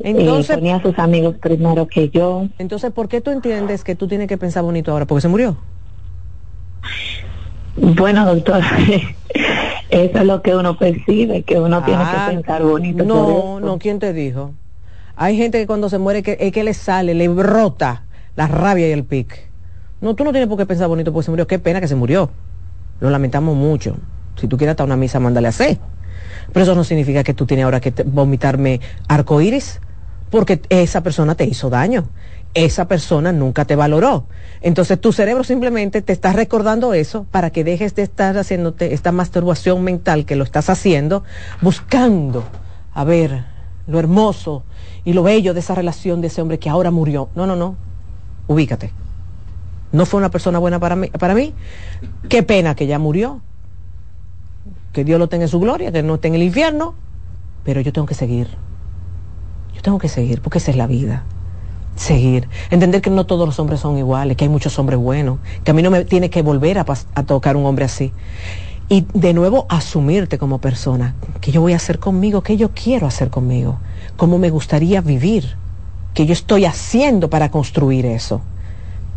entonces, ponía a sus amigos primero que yo. Entonces, ¿por qué tú entiendes que tú tienes que pensar bonito ahora? ¿Porque se murió? Bueno, doctor, (laughs) eso es lo que uno percibe, que uno tiene que ah, pensar bonito. No, no, ¿quién te dijo? Hay gente que cuando se muere que, es que le sale, le brota la rabia y el pic. No, tú no tienes por qué pensar bonito porque se murió. Qué pena que se murió. Lo lamentamos mucho. Si tú quieres estar una misa, mándale a hacer. Pero eso no significa que tú tienes ahora que vomitarme arcoíris porque esa persona te hizo daño. Esa persona nunca te valoró. Entonces tu cerebro simplemente te está recordando eso para que dejes de estar haciéndote esta masturbación mental que lo estás haciendo, buscando a ver lo hermoso y lo bello de esa relación de ese hombre que ahora murió. No, no, no. Ubícate. No fue una persona buena para mí. Para mí. Qué pena que ya murió. Que Dios lo tenga en su gloria, que no esté en el infierno. Pero yo tengo que seguir yo tengo que seguir, porque esa es la vida. Seguir. Entender que no todos los hombres son iguales, que hay muchos hombres buenos, que a mí no me tiene que volver a, a tocar un hombre así. Y de nuevo asumirte como persona. ¿Qué yo voy a hacer conmigo? ¿Qué yo quiero hacer conmigo? ¿Cómo me gustaría vivir? ¿Qué yo estoy haciendo para construir eso?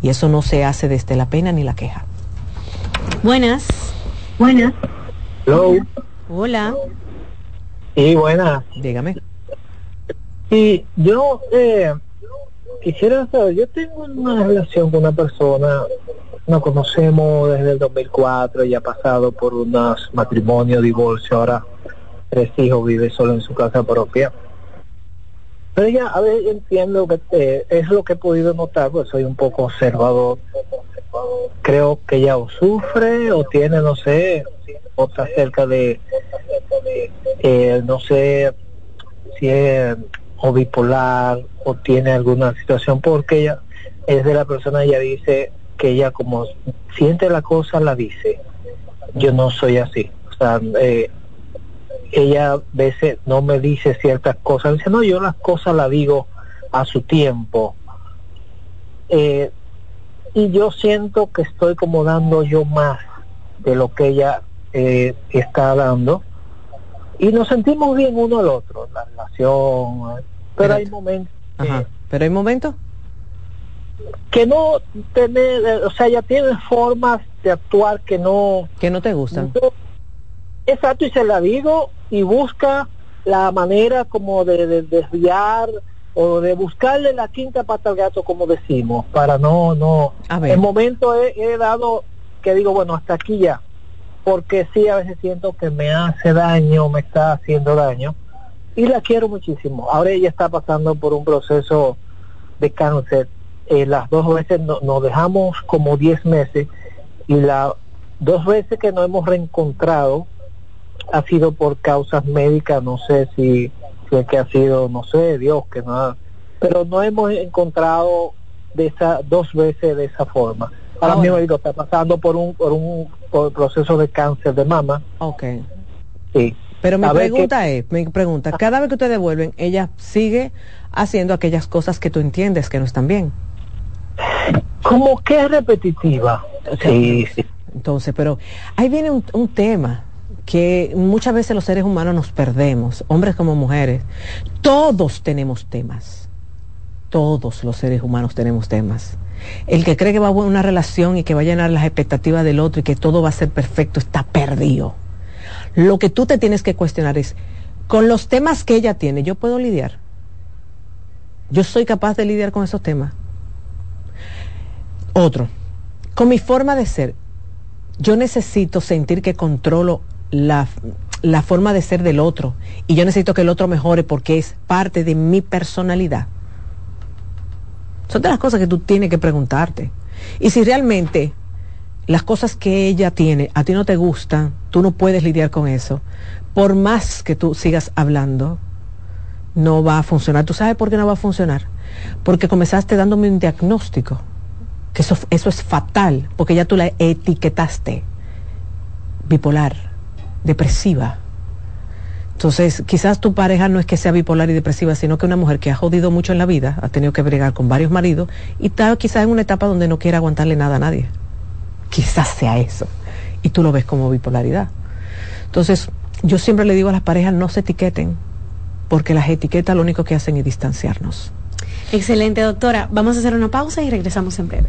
Y eso no se hace desde la pena ni la queja. Buenas. Buenas. Hello. Hola. Sí, buenas. Dígame. Y yo eh, quisiera saber, yo tengo una relación con una persona, nos conocemos desde el 2004, ya ha pasado por unos matrimonios, divorcio, ahora tres hijos, vive solo en su casa propia. Pero ya, a ver, entiendo que eh, es lo que he podido notar, pues soy un poco observador. Creo que ella o sufre o tiene, no sé, o está cerca de, eh, no sé, si es o bipolar o tiene alguna situación porque ella es de la persona ella dice que ella como siente la cosa la dice. Yo no soy así. O sea eh, ella a veces no me dice ciertas cosas. Dice no yo las cosas las digo a su tiempo eh, y yo siento que estoy como dando yo más de lo que ella eh, está dando y nos sentimos bien uno al otro, la relación, pero hay momentos. Pero hay momentos que no tener, o sea, ya tiene formas de actuar que no que no te gustan. exacto, y se la digo y busca la manera como de, desviar o de buscarle la quinta pata al gato como decimos, para no no en momento he, he dado que digo, bueno, hasta aquí ya. Porque sí a veces siento que me hace daño, me está haciendo daño y la quiero muchísimo. Ahora ella está pasando por un proceso de cáncer. Eh, las dos veces nos dejamos como 10 meses y las dos veces que nos hemos reencontrado ha sido por causas médicas, no sé si, si es que ha sido, no sé, Dios, que nada, pero no hemos encontrado de esa dos veces de esa forma. Ahora mismo está pasando por un por un proceso de cáncer de mama. Okay. Sí. Pero mi pregunta es, mi pregunta, cada vez que ustedes vuelven, ella sigue haciendo aquellas cosas que tú entiendes que no están bien. Como que es repetitiva. sí, sí. Entonces, pero ahí viene un, un tema que muchas veces los seres humanos nos perdemos, hombres como mujeres. Todos tenemos temas. Todos los seres humanos tenemos temas. El que cree que va a una relación y que va a llenar las expectativas del otro y que todo va a ser perfecto está perdido. Lo que tú te tienes que cuestionar es, con los temas que ella tiene, ¿yo puedo lidiar? ¿Yo soy capaz de lidiar con esos temas? Otro, con mi forma de ser, yo necesito sentir que controlo la, la forma de ser del otro y yo necesito que el otro mejore porque es parte de mi personalidad. Son de las cosas que tú tienes que preguntarte. Y si realmente las cosas que ella tiene a ti no te gustan, tú no puedes lidiar con eso, por más que tú sigas hablando, no va a funcionar. ¿Tú sabes por qué no va a funcionar? Porque comenzaste dándome un diagnóstico, que eso, eso es fatal, porque ya tú la etiquetaste bipolar, depresiva. Entonces, quizás tu pareja no es que sea bipolar y depresiva, sino que una mujer que ha jodido mucho en la vida, ha tenido que bregar con varios maridos y está quizás en una etapa donde no quiere aguantarle nada a nadie. Quizás sea eso. Y tú lo ves como bipolaridad. Entonces, yo siempre le digo a las parejas, no se etiqueten, porque las etiquetas lo único que hacen es distanciarnos. Excelente, doctora. Vamos a hacer una pausa y regresamos en breve.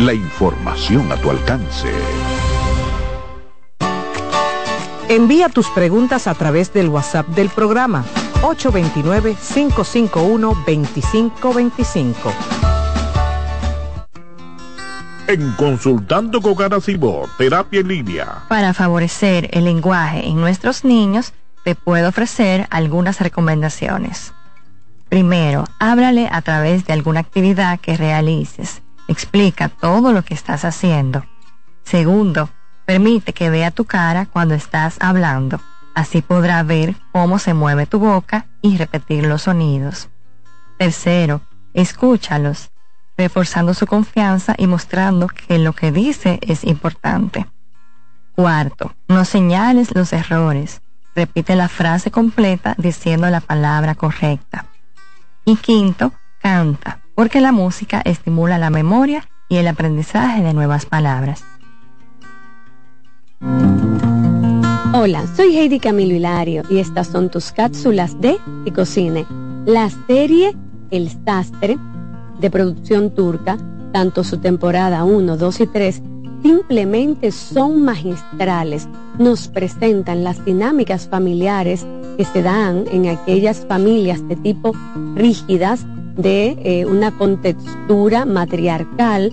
La información a tu alcance. Envía tus preguntas a través del WhatsApp del programa 829-551-2525. En Consultando con Garacimo, Terapia en Línea. Para favorecer el lenguaje en nuestros niños, te puedo ofrecer algunas recomendaciones. Primero, háblale a través de alguna actividad que realices. Explica todo lo que estás haciendo. Segundo, permite que vea tu cara cuando estás hablando. Así podrá ver cómo se mueve tu boca y repetir los sonidos. Tercero, escúchalos, reforzando su confianza y mostrando que lo que dice es importante. Cuarto, no señales los errores. Repite la frase completa diciendo la palabra correcta. Y quinto, canta, porque la música estimula la memoria y el aprendizaje de nuevas palabras. Hola, soy Heidi Camilo Hilario y estas son tus cápsulas de y. La serie El Sastre, de producción turca, tanto su temporada 1, 2 y 3, simplemente son magistrales. Nos presentan las dinámicas familiares que se dan en aquellas familias de tipo rígidas, de eh, una contextura matriarcal,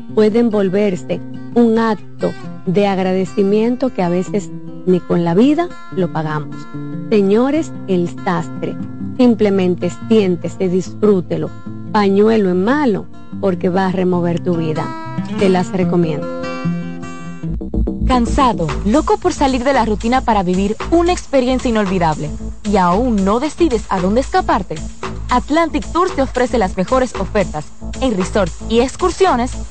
pueden volverse un acto de agradecimiento que a veces ni con la vida lo pagamos. Señores, el sastre, simplemente siéntese, disfrútelo, pañuelo en malo, porque va a remover tu vida. Te las recomiendo. Cansado, loco por salir de la rutina para vivir una experiencia inolvidable y aún no decides a dónde escaparte. Atlantic Tours te ofrece las mejores ofertas en resorts y excursiones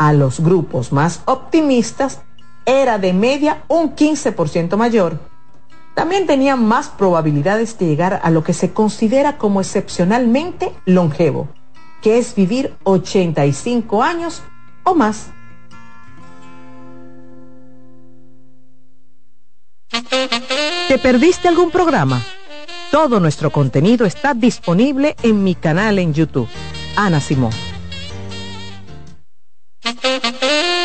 a los grupos más optimistas era de media un 15% mayor. También tenían más probabilidades de llegar a lo que se considera como excepcionalmente longevo, que es vivir 85 años o más. ¿Te perdiste algún programa? Todo nuestro contenido está disponible en mi canal en YouTube. Ana Simón. De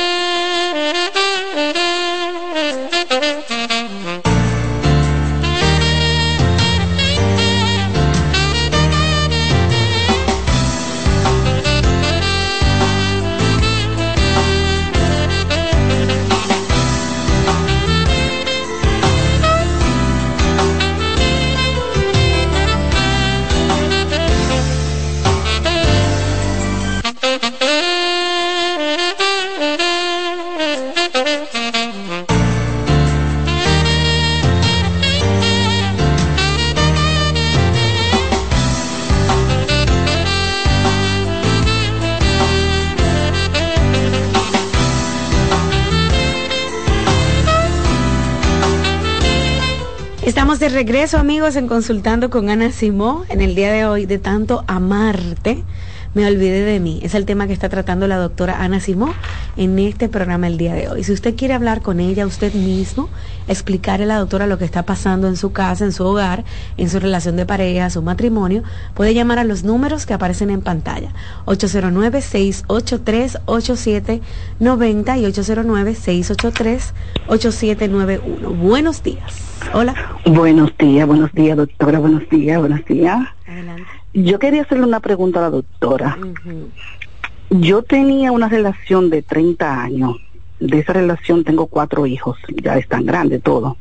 regreso amigos en Consultando con Ana Simó en el día de hoy de tanto amarte me olvidé de mí. Es el tema que está tratando la doctora Ana Simó en este programa el día de hoy. Si usted quiere hablar con ella usted mismo, explicarle a la doctora lo que está pasando en su casa, en su hogar, en su relación de pareja, su matrimonio, puede llamar a los números que aparecen en pantalla. 809-683-8790 y 809-683-8791. Buenos días. Hola. Buenos días, buenos días, doctora. Buenos días, buenos días. Adelante. Yo quería hacerle una pregunta a la doctora. Yo tenía una relación de 30 años. De esa relación tengo cuatro hijos, ya están grandes todos.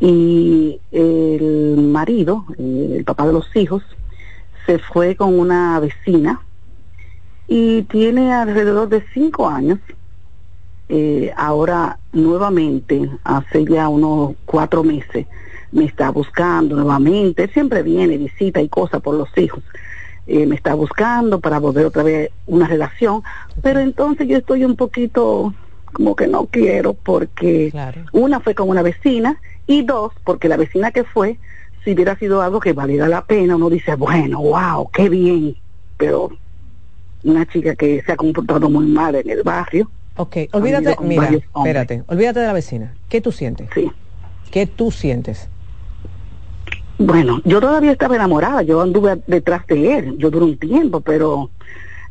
Y el marido, el papá de los hijos, se fue con una vecina y tiene alrededor de cinco años. Eh, ahora nuevamente, hace ya unos cuatro meses, me está buscando nuevamente, siempre viene, visita y cosas por los hijos. Eh, me está buscando para volver otra vez una relación, pero entonces yo estoy un poquito como que no quiero porque una fue con una vecina y dos porque la vecina que fue si hubiera sido algo que valiera la pena uno dice bueno wow qué bien pero una chica que se ha comportado muy mal en el barrio Ok, olvídate, mira, espérate, olvídate de la vecina. ¿Qué tú sientes? Sí. ¿Qué tú sientes? Bueno, yo todavía estaba enamorada, yo anduve detrás de él, yo duré un tiempo, pero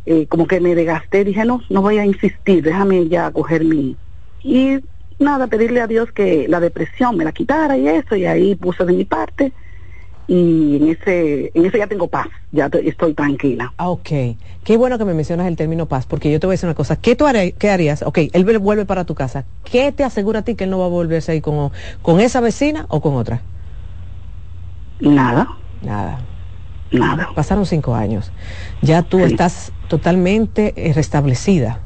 eh, como que me desgasté, dije, no, no voy a insistir, déjame ya coger mi... Y nada, pedirle a Dios que la depresión me la quitara y eso, y ahí puse de mi parte, y en ese, en ese ya tengo paz, ya estoy tranquila. Ah, ok. Qué bueno que me mencionas el término paz, porque yo te voy a decir una cosa, ¿qué, tú qué harías? Ok, él vuelve para tu casa, ¿qué te asegura a ti que él no va a volverse ahí con, con esa vecina o con otra? Nada. Nada. Nada. Pasaron cinco años. Ya tú estás totalmente eh, restablecida.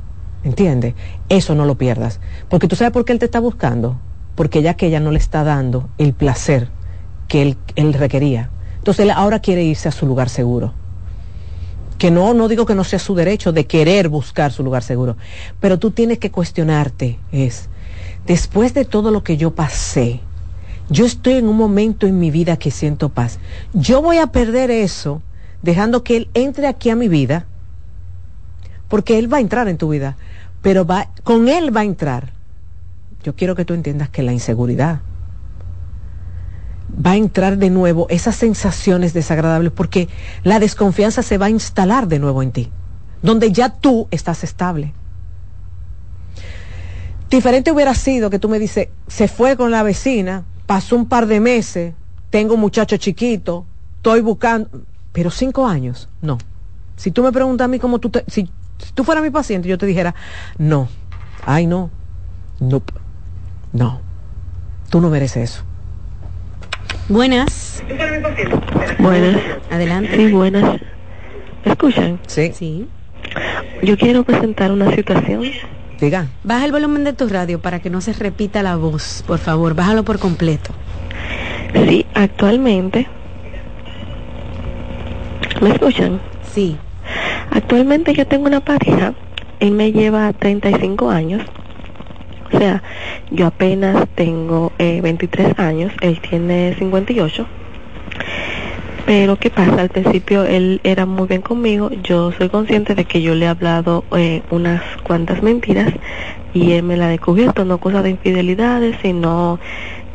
¿Entiendes? Eso no lo pierdas. Porque tú sabes por qué él te está buscando. Porque ya que ella no le está dando el placer que él, él requería. Entonces él ahora quiere irse a su lugar seguro. Que no, no digo que no sea su derecho de querer buscar su lugar seguro. Pero tú tienes que cuestionarte, es, después de todo lo que yo pasé, yo estoy en un momento en mi vida que siento paz. Yo voy a perder eso dejando que Él entre aquí a mi vida, porque Él va a entrar en tu vida, pero va, con Él va a entrar. Yo quiero que tú entiendas que la inseguridad va a entrar de nuevo esas sensaciones desagradables, porque la desconfianza se va a instalar de nuevo en ti, donde ya tú estás estable. Diferente hubiera sido que tú me dices, se fue con la vecina, pasó un par de meses, tengo un muchacho chiquito, estoy buscando, pero cinco años, no. Si tú me preguntas a mí cómo tú te, si, tú fueras mi paciente, yo te dijera, no, ay no, no, no, tú no mereces eso. Buenas. Buenas. Adelante. Sí, buenas. ¿Me escuchan? Sí. Sí. Yo quiero presentar una situación Baja el volumen de tu radio para que no se repita la voz, por favor, bájalo por completo. Sí, actualmente. ¿Me escuchan? Sí. Actualmente yo tengo una pareja él me lleva 35 años. O sea, yo apenas tengo eh, 23 años, él tiene 58. Pero ¿qué pasa? Al principio él era muy bien conmigo. Yo soy consciente de que yo le he hablado eh, unas cuantas mentiras y él me la ha descubierto, no cosas de infidelidades, sino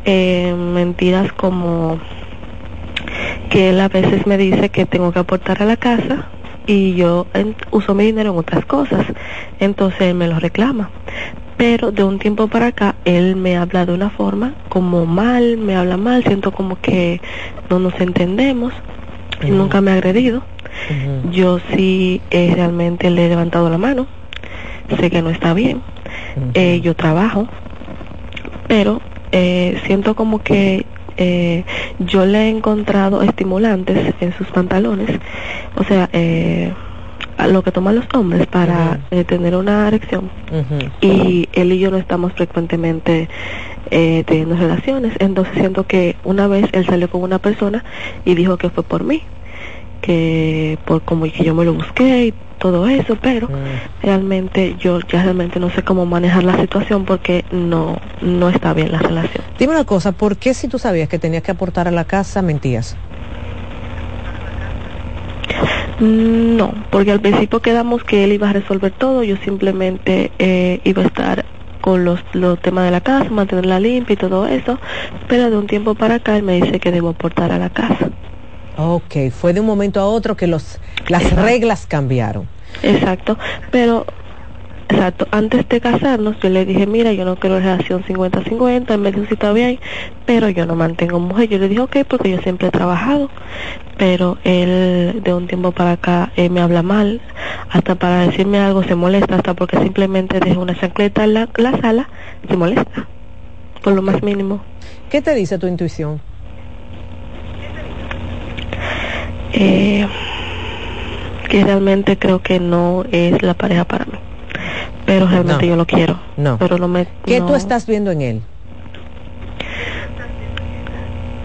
eh, mentiras como que él a veces me dice que tengo que aportar a la casa y yo uso mi dinero en otras cosas, entonces él me lo reclama. Pero de un tiempo para acá él me habla de una forma como mal, me habla mal, siento como que no nos entendemos, nunca me ha agredido. Yo sí eh, realmente le he levantado la mano, sé que no está bien, eh, yo trabajo, pero eh, siento como que eh, yo le he encontrado estimulantes en sus pantalones, o sea, eh, a lo que toman los hombres para eh, tener una erección. Y él y yo no estamos frecuentemente eh, teniendo relaciones, entonces siento que una vez él salió con una persona y dijo que fue por mí, que por como que yo me lo busqué y todo eso, pero mm. realmente yo ya realmente no sé cómo manejar la situación porque no no está bien la relación. Dime una cosa, ¿por qué si tú sabías que tenías que aportar a la casa mentías? No, porque al principio quedamos que él iba a resolver todo, yo simplemente eh, iba a estar con los, los temas de la casa, mantenerla limpia y todo eso, pero de un tiempo para acá él me dice que debo aportar a la casa. Ok, fue de un momento a otro que los, las reglas cambiaron. Exacto, pero Exacto, antes de casarnos yo le dije, mira, yo no quiero relación 50-50, él me dijo, sí, está bien, pero yo no mantengo mujer. Yo le dije, ok, porque yo siempre he trabajado, pero él de un tiempo para acá me habla mal, hasta para decirme algo se molesta, hasta porque simplemente deja una chancleta en la, la sala, se molesta, por lo más mínimo. ¿Qué te dice tu intuición? Eh, que realmente creo que no es la pareja para mí. Pero realmente yo lo quiero. No. Pero no me, ¿Qué tú estás viendo en él?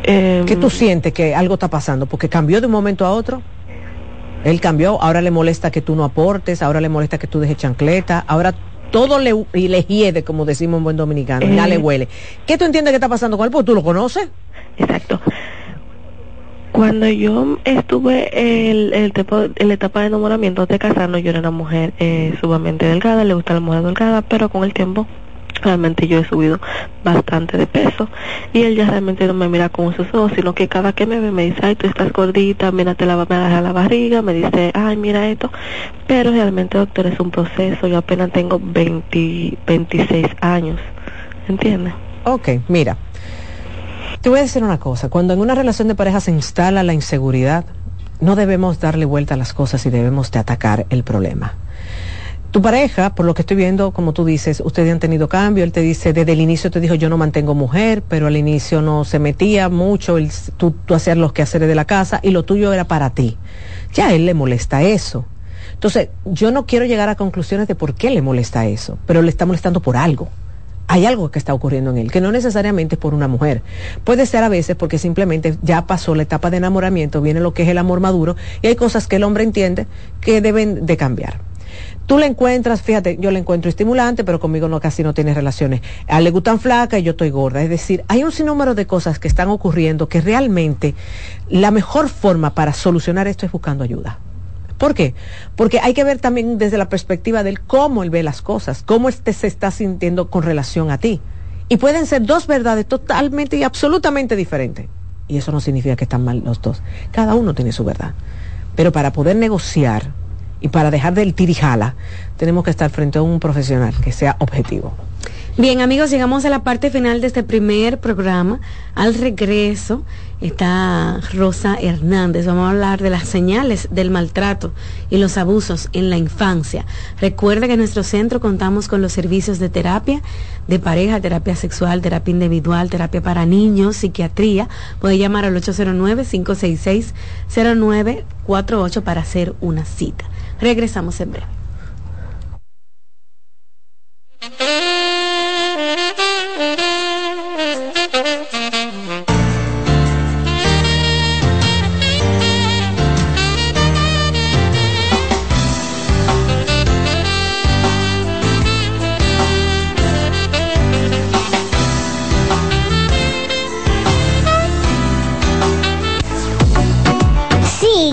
Eh, ¿Qué tú sientes que algo está pasando? Porque cambió de un momento a otro. Él cambió, ahora le molesta que tú no aportes, ahora le molesta que tú dejes chancleta, ahora todo le, le hiede, como decimos en buen dominicano, ya le eh. huele. ¿Qué tú entiendes que está pasando con él? Porque tú lo conoces. Exacto. Cuando yo estuve el, el la etapa de enamoramiento de casarnos, yo era una mujer eh, sumamente delgada, le gusta la mujer delgada, pero con el tiempo realmente yo he subido bastante de peso y él ya realmente no me mira con sus ojos, sino que cada que me ve me dice, ay, tú estás gordita, mira, te la va a dar la barriga, me dice, ay, mira esto, pero realmente, doctor, es un proceso, yo apenas tengo 20, 26 años, ¿entiendes? Ok, mira, te voy a decir una cosa, cuando en una relación de pareja se instala la inseguridad, no debemos darle vuelta a las cosas y debemos de atacar el problema. Tu pareja, por lo que estoy viendo, como tú dices, ustedes han tenido cambio, él te dice, desde el inicio te dijo, yo no mantengo mujer, pero al inicio no se metía mucho, tú, tú hacías los quehaceres de la casa y lo tuyo era para ti. Ya a él le molesta eso. Entonces, yo no quiero llegar a conclusiones de por qué le molesta eso, pero le está molestando por algo hay algo que está ocurriendo en él, que no necesariamente es por una mujer. Puede ser a veces porque simplemente ya pasó la etapa de enamoramiento, viene lo que es el amor maduro y hay cosas que el hombre entiende que deben de cambiar. Tú le encuentras, fíjate, yo le encuentro estimulante, pero conmigo no casi no tiene relaciones. A él le gustan flaca y yo estoy gorda. Es decir, hay un sinnúmero de cosas que están ocurriendo que realmente la mejor forma para solucionar esto es buscando ayuda. ¿Por qué? Porque hay que ver también desde la perspectiva del cómo él ve las cosas, cómo este se está sintiendo con relación a ti. Y pueden ser dos verdades totalmente y absolutamente diferentes. Y eso no significa que están mal los dos. Cada uno tiene su verdad. Pero para poder negociar y para dejar del tirijala, tenemos que estar frente a un profesional que sea objetivo. Bien, amigos, llegamos a la parte final de este primer programa. Al regreso está Rosa Hernández. Vamos a hablar de las señales del maltrato y los abusos en la infancia. Recuerde que en nuestro centro contamos con los servicios de terapia de pareja, terapia sexual, terapia individual, terapia para niños, psiquiatría. Puede llamar al 809-566-0948 para hacer una cita. Regresamos en breve.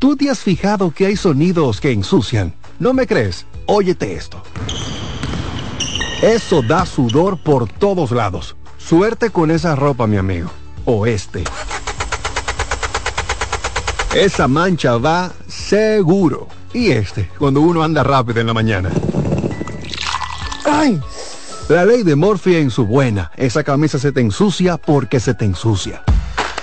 ¿Tú te has fijado que hay sonidos que ensucian? ¿No me crees? Óyete esto. Eso da sudor por todos lados. Suerte con esa ropa, mi amigo. O este. Esa mancha va seguro. Y este, cuando uno anda rápido en la mañana. ¡Ay! La ley de Morphy en su buena. Esa camisa se te ensucia porque se te ensucia.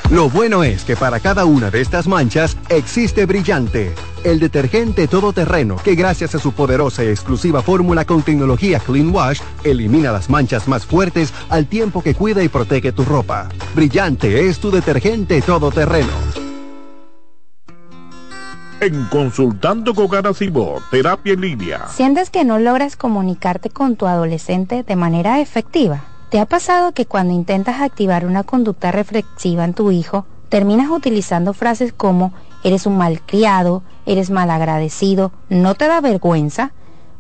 Lo bueno es que para cada una de estas manchas existe Brillante, el detergente todoterreno que gracias a su poderosa y exclusiva fórmula con tecnología Clean Wash elimina las manchas más fuertes al tiempo que cuida y protege tu ropa. Brillante es tu detergente todoterreno. En Consultando con Garacimo, Terapia en Línea. ¿Sientes que no logras comunicarte con tu adolescente de manera efectiva? ¿Te ha pasado que cuando intentas activar una conducta reflexiva en tu hijo, terminas utilizando frases como eres un malcriado, eres malagradecido, no te da vergüenza?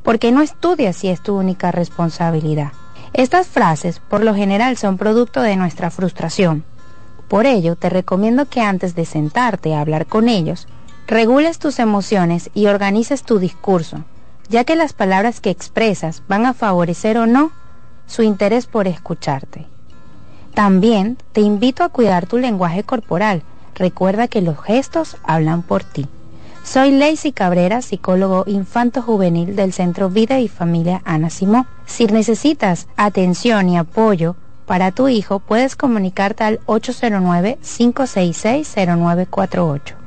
¿Por qué no estudias si es tu única responsabilidad? Estas frases por lo general son producto de nuestra frustración. Por ello, te recomiendo que antes de sentarte a hablar con ellos, regules tus emociones y organices tu discurso, ya que las palabras que expresas van a favorecer o no su interés por escucharte. También te invito a cuidar tu lenguaje corporal. Recuerda que los gestos hablan por ti. Soy Lacey Cabrera, psicólogo infanto-juvenil del Centro Vida y Familia Ana Simó. Si necesitas atención y apoyo para tu hijo, puedes comunicarte al 809-566-0948.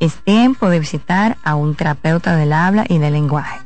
es tiempo de visitar a un terapeuta del habla y del lenguaje.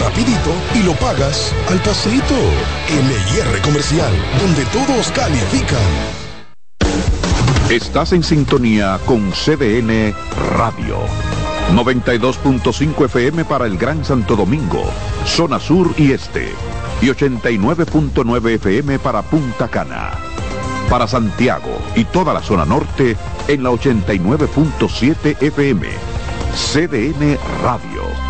rapidito y lo pagas al pasito. LIR Comercial, donde todos califican. Estás en sintonía con CDN Radio. 92.5 FM para el Gran Santo Domingo, zona sur y este. Y 89.9 FM para Punta Cana. Para Santiago y toda la zona norte en la 89.7 FM. CDN Radio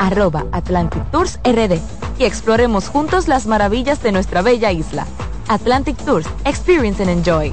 arroba Atlantic Tours RD y exploremos juntos las maravillas de nuestra bella isla. Atlantic Tours, Experience and Enjoy.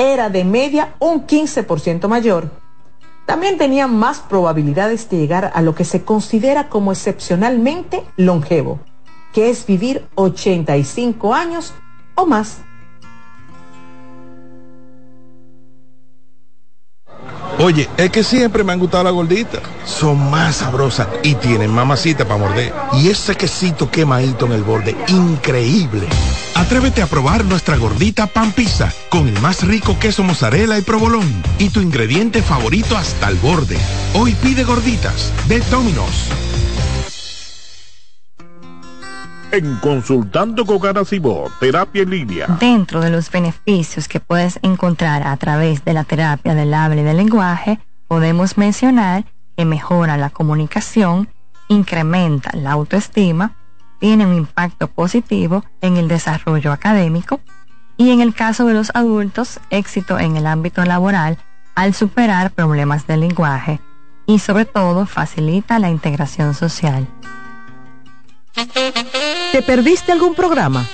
era de media un 15% mayor. También tenían más probabilidades de llegar a lo que se considera como excepcionalmente longevo, que es vivir 85 años o más. Oye, es que siempre me han gustado las gorditas. Son más sabrosas y tienen mamacita para morder. Y ese quesito quemadito en el borde, increíble. Atrévete a probar nuestra gordita pan pizza con el más rico queso mozzarella y provolón y tu ingrediente favorito hasta el borde. Hoy pide gorditas de Domino's. En Consultando con Garacimo, Terapia en Línea. Dentro de los beneficios que puedes encontrar a través de la terapia del habla y del lenguaje, podemos mencionar que mejora la comunicación, incrementa la autoestima, tiene un impacto positivo en el desarrollo académico y en el caso de los adultos, éxito en el ámbito laboral al superar problemas del lenguaje y sobre todo facilita la integración social. ¿Te perdiste algún programa?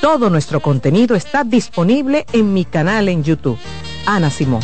Todo nuestro contenido está disponible en mi canal en YouTube. Ana Simón.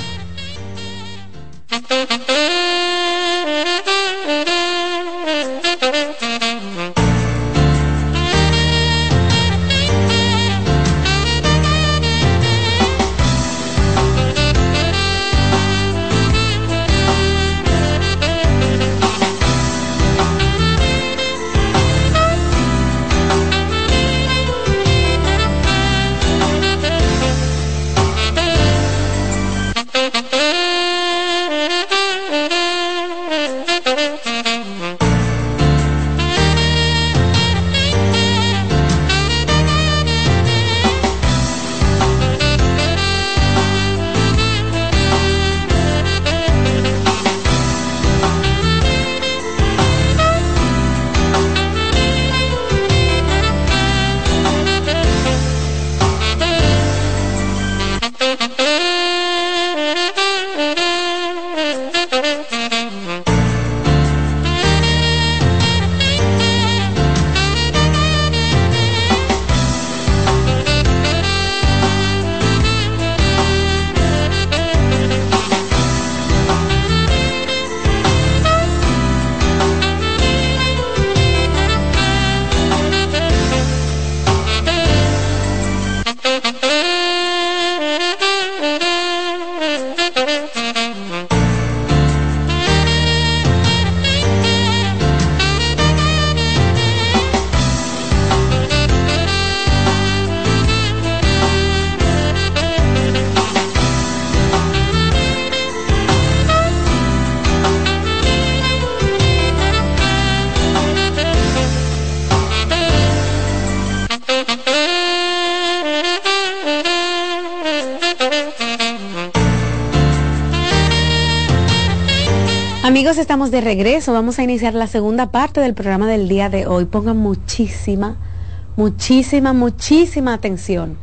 Estamos de regreso. Vamos a iniciar la segunda parte del programa del día de hoy. Pongan muchísima, muchísima, muchísima atención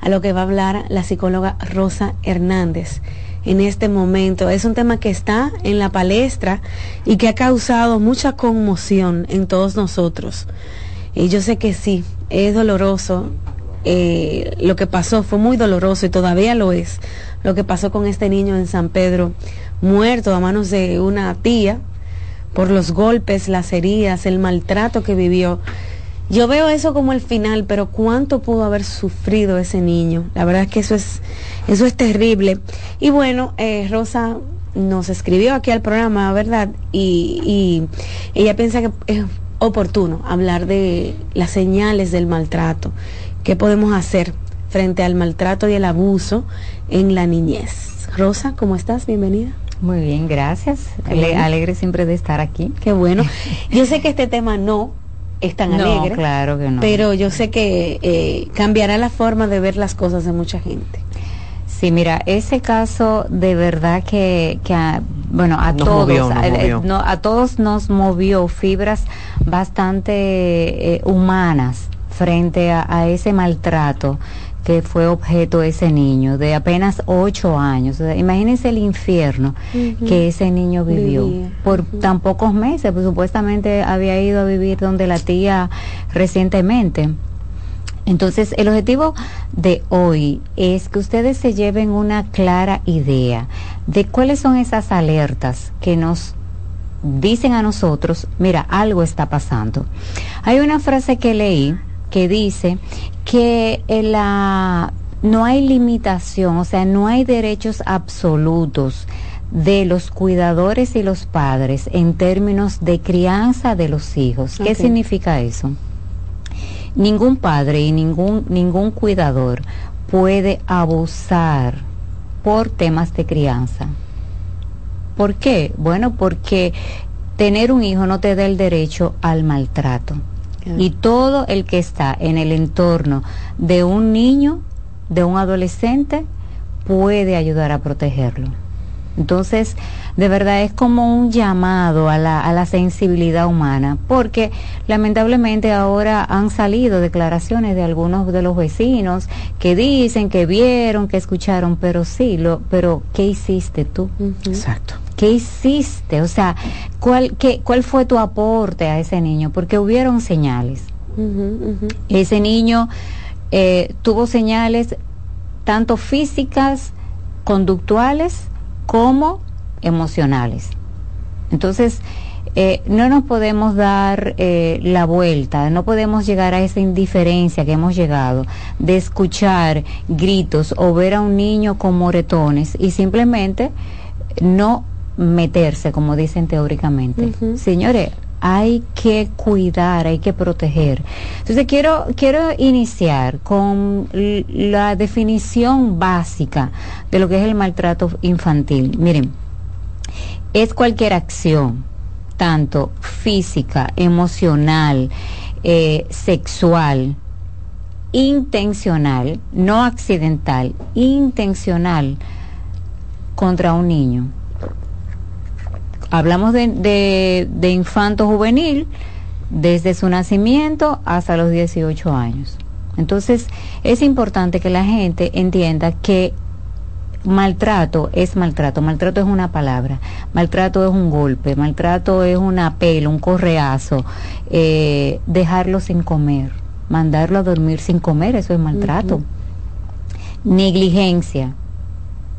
a lo que va a hablar la psicóloga Rosa Hernández en este momento. Es un tema que está en la palestra y que ha causado mucha conmoción en todos nosotros. Y yo sé que sí, es doloroso. Eh, lo que pasó fue muy doloroso y todavía lo es. Lo que pasó con este niño en San Pedro, muerto a manos de una tía por los golpes, las heridas, el maltrato que vivió. Yo veo eso como el final, pero cuánto pudo haber sufrido ese niño. La verdad es que eso es, eso es terrible. Y bueno, eh, Rosa nos escribió aquí al programa, ¿verdad? Y, y ella piensa que es oportuno hablar de las señales del maltrato. ¿Qué podemos hacer frente al maltrato y el abuso en la niñez? Rosa, ¿cómo estás? Bienvenida. Muy bien, gracias. alegre siempre de estar aquí. Qué bueno. (laughs) Yo sé que este tema no es tan alegre. Claro que no. Pero yo sé que eh, cambiará la forma de ver las cosas de mucha gente. Sí, mira, ese caso de verdad que, que a, bueno, a todos, a, todos nos movió fibras bastante eh, humanas frente a, ese maltrato que fue objeto ese niño de apenas ocho años. imagínense el infierno que ese niño vivió por tan pocos meses, pues supuestamente había ido a vivir donde la tía recientemente. Entonces, el objetivo de hoy es que ustedes se lleven una clara idea de cuáles son esas alertas que nos dicen a nosotros, mira, algo está pasando. Hay una frase que leí que dice que la, no hay limitación, o sea, no hay derechos absolutos de los cuidadores y los padres en términos de crianza de los hijos. ¿Qué significa eso? Ningún padre y ningún, ningún cuidador puede abusar por temas de crianza. ¿Por qué? Bueno, porque tener un hijo no te da el derecho al maltrato. Y todo el que está en el entorno de un niño, de un adolescente, puede ayudar a protegerlo. Entonces, de verdad es como un llamado a la, a la sensibilidad humana, porque lamentablemente ahora han salido declaraciones de algunos de los vecinos que dicen que vieron, que escucharon, pero sí, lo, pero ¿qué hiciste tú? Exacto. ¿Qué hiciste? O sea, ¿cuál, qué, ¿cuál fue tu aporte a ese niño? Porque hubieron señales. Ese niño eh, tuvo señales tanto físicas, conductuales, como emocionales. Entonces, eh, no nos podemos dar eh, la vuelta, no podemos llegar a esa indiferencia que hemos llegado de escuchar gritos o ver a un niño con moretones y simplemente no meterse, como dicen teóricamente. Señores, hay que cuidar, hay que proteger. Entonces quiero quiero iniciar con la definición básica de lo que es el maltrato infantil. Miren, es cualquier acción, tanto física, emocional, eh, sexual, intencional, no accidental, intencional contra un niño hablamos de, de, infanto juvenil desde su nacimiento hasta los 18 años. Entonces, es importante que la gente entienda que maltrato es maltrato, maltrato es una palabra, maltrato es un golpe, maltrato es una pelo, un correazo, eh, dejarlo sin comer, mandarlo a dormir sin comer, eso es maltrato. Negligencia,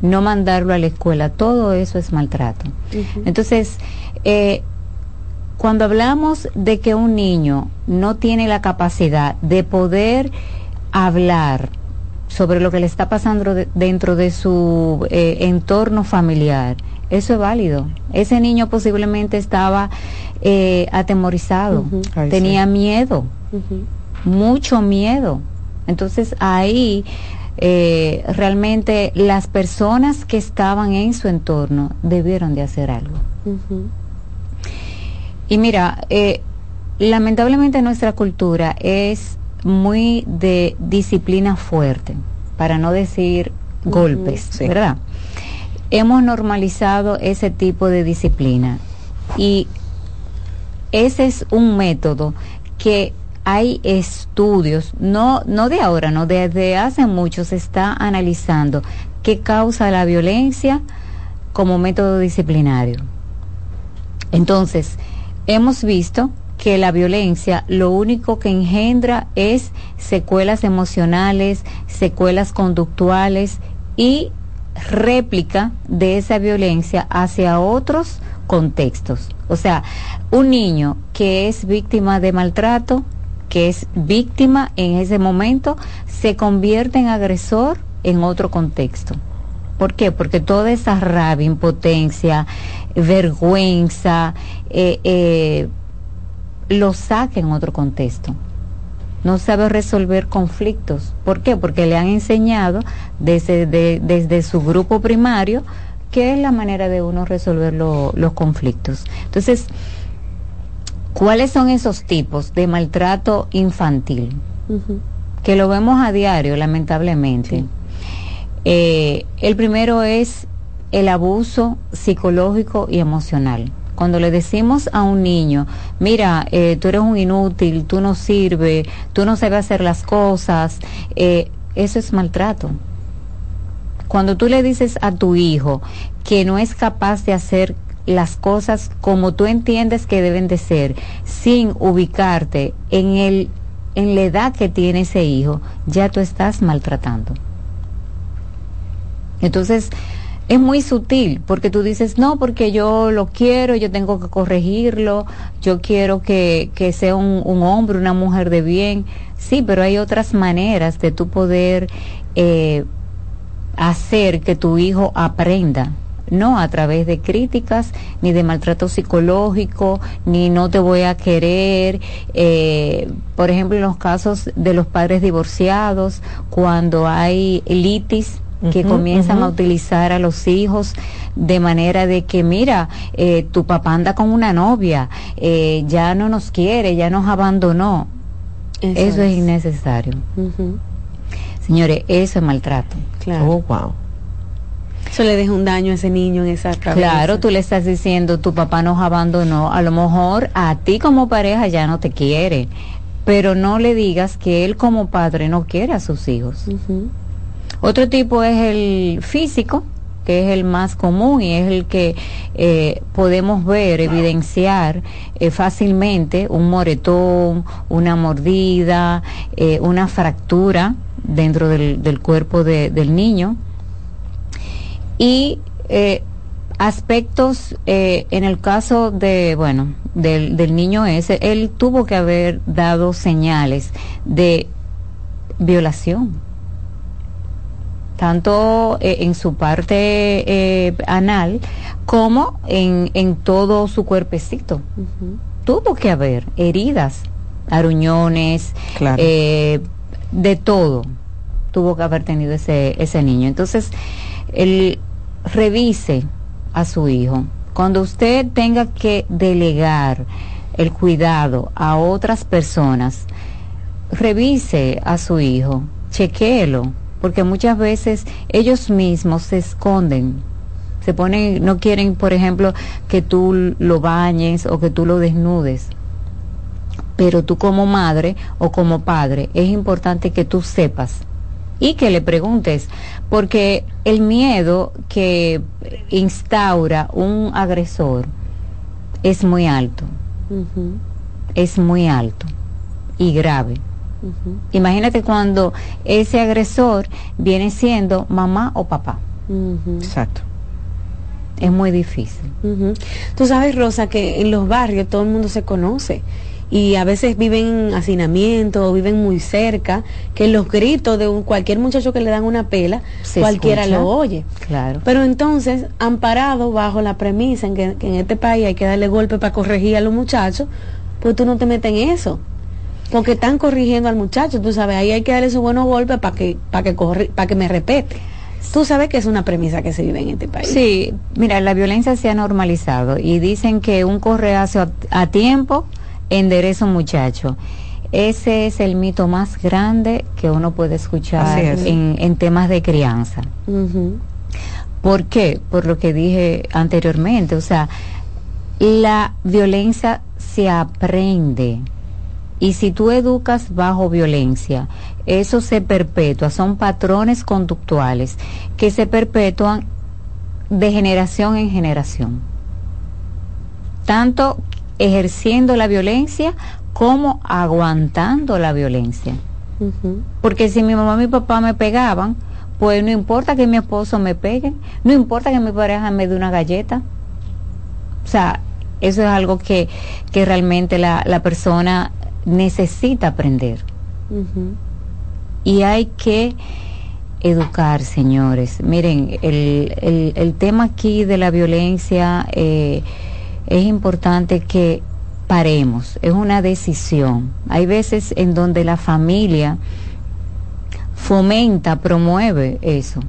no mandarlo a la escuela, todo eso es maltrato. Entonces, eh, cuando hablamos de que un niño no tiene la capacidad de poder hablar sobre lo que le está pasando dentro de su eh, entorno familiar, eso es válido. Ese niño posiblemente estaba eh, atemorizado, tenía miedo, mucho miedo. Entonces ahí eh, realmente las personas que estaban en su entorno debieron de hacer algo. Y mira, eh, lamentablemente nuestra cultura es muy de disciplina fuerte, para no decir golpes, ¿verdad? Hemos normalizado ese tipo de disciplina Y ese es un método que hay estudios, no, no de ahora, no, desde hace mucho se está analizando qué causa la violencia como método disciplinario. Entonces, hemos visto que la violencia lo único que engendra es secuelas emocionales, secuelas conductuales y réplica de esa violencia hacia otros contextos. O sea, un niño que es víctima de maltrato, que es víctima en ese momento, se convierte en agresor en otro contexto. ¿Por qué? Porque toda esa rabia, impotencia, vergüenza, eh, eh, lo saca en otro contexto. No sabe resolver conflictos. ¿Por qué? Porque le han enseñado desde, desde su grupo primario que es la manera de uno resolver los conflictos. Entonces, ¿cuáles son esos tipos de maltrato infantil? Que lo vemos a diario, lamentablemente. Eh, el primero es el abuso psicológico y emocional. Cuando le decimos a un niño, mira, eh, tú eres un inútil, tú no sirves, tú no sabes hacer las cosas, eh, eso es maltrato. Cuando tú le dices a tu hijo que no es capaz de hacer las cosas como tú entiendes que deben de ser, sin ubicarte en el en la edad que tiene ese hijo, ya tú estás maltratando. Entonces, es muy sutil, porque tú dices, no, porque yo lo quiero, yo tengo que corregirlo, yo quiero que, que sea un, hombre, una mujer de bien. Sí, pero hay otras maneras de tú poder eh, hacer que tu hijo aprenda no a través de críticas, ni de maltrato psicológico, ni no te voy a querer. Eh, por ejemplo, en los casos de los padres divorciados, cuando hay litis, que comienzan a utilizar a los hijos de manera de que, mira, eh, tu papá anda con una novia, eh, ya no nos quiere, ya nos abandonó. Eso, es. innecesario. Señores, eso es maltrato. Claro. Oh, wow. Eso le deja un daño a ese niño en esa cabeza. Claro, tú le estás diciendo, tu papá nos abandonó, a lo mejor a ti como pareja ya no te quiere, pero no le digas que él como padre no quiere a sus hijos. Otro tipo es el físico, que es el más común y es el que eh, podemos ver, evidenciar eh, fácilmente un moretón, una mordida, eh, una fractura dentro del, cuerpo del niño. Y aspectos, en el caso de, bueno, del, del niño ese, él tuvo que haber dado señales de violación tanto eh, en su parte eh, anal como en, en, todo su cuerpecito. Tuvo que haber heridas, aruñones, eh, de todo. Tuvo que haber tenido ese, ese niño. Entonces, él revise a su hijo. Cuando usted tenga que delegar el cuidado a otras personas, revise a su hijo, chequéelo porque muchas veces ellos mismos se esconden, se ponen, no quieren, por ejemplo, que tú lo bañes o que tú lo desnudes. Pero tú como madre o como padre es importante que tú sepas y que le preguntes, porque el miedo que instaura un agresor es muy alto, es muy alto y grave. Imagínate cuando ese agresor viene siendo mamá o papá. Exacto. Es muy difícil. Tú sabes, Rosa, que en los barrios todo el mundo se conoce y a veces viven en hacinamiento o viven muy cerca, que los gritos de cualquier muchacho que le dan una pela, cualquiera lo oye. Claro. Pero entonces, amparado bajo la premisa en que, que, en este país hay que darle golpe para corregir a los muchachos, pues tú no te metes en eso porque están corrigiendo al muchacho, tú sabes, ahí hay que darle su buenos golpes para que, para que, para que me repete. Tú sabes que es una premisa que se vive en este país. Sí, mira, la violencia se ha normalizado y dicen que un correazo a, tiempo endereza un muchacho. Ese es el mito más grande que uno puede escuchar en, temas de crianza. ¿Por qué? Por lo que dije anteriormente, o sea, la violencia se aprende. Y si tú educas bajo violencia, eso se perpetúa, son patrones conductuales que se perpetúan de generación en generación. Tanto ejerciendo la violencia como aguantando la violencia. Porque si mi mamá y mi papá me pegaban, pues no importa que mi esposo me pegue, no importa que mi pareja me dé una galleta. O sea, eso es algo que, que realmente la, la persona necesita aprender. Y hay que educar, señores. Miren, el, el, el tema aquí de la violencia eh, es importante que paremos, es una decisión. Hay veces en donde la familia fomenta, promueve eso.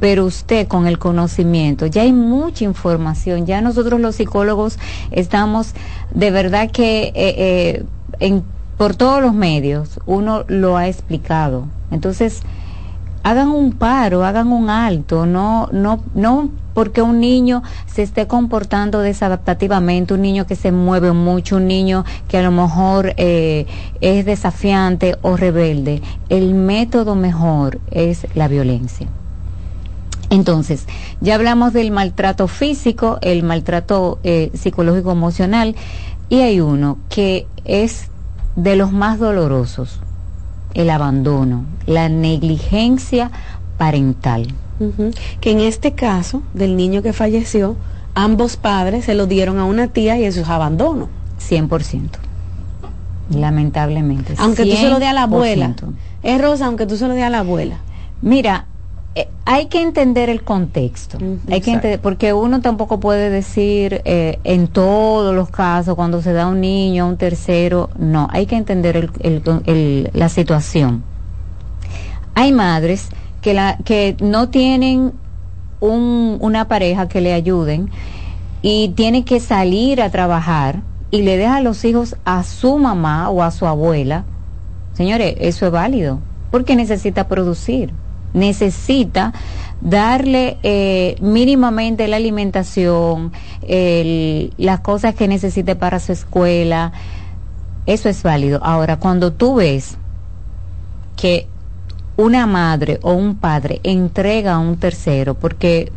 Pero usted con el conocimiento, ya hay mucha información, ya nosotros los psicólogos estamos de verdad que eh, eh, en, por todos los medios uno lo ha explicado. Entonces, hagan un paro, hagan un alto, no, no, no porque un niño se esté comportando desadaptativamente, un niño que se mueve mucho, un niño que a lo mejor eh, es desafiante o rebelde. El método mejor es la violencia. Entonces, ya hablamos del maltrato físico, el maltrato eh, psicológico emocional, y hay uno que es de los más dolorosos, el abandono, la negligencia parental. Que en este caso del niño que falleció, ambos padres se lo dieron a una tía y eso es abandono. 100%. Lamentablemente. Aunque tú se lo dé a la abuela. Es Rosa, aunque tú se lo dé a la abuela. Mira, eh, hay que entender el contexto, hay que entender, porque uno tampoco puede decir eh, en todos los casos cuando se da un niño a un tercero, no, hay que entender la situación. Hay madres que, la, que no tienen un, una pareja que le ayuden y tiene que salir a trabajar y le deja los hijos a su mamá o a su abuela. Señores, eso es válido, porque necesita producir necesita darle eh, mínimamente la alimentación, las cosas que necesite para su escuela, eso es válido. Ahora, cuando tú ves que una madre o un padre entrega a un tercero porque,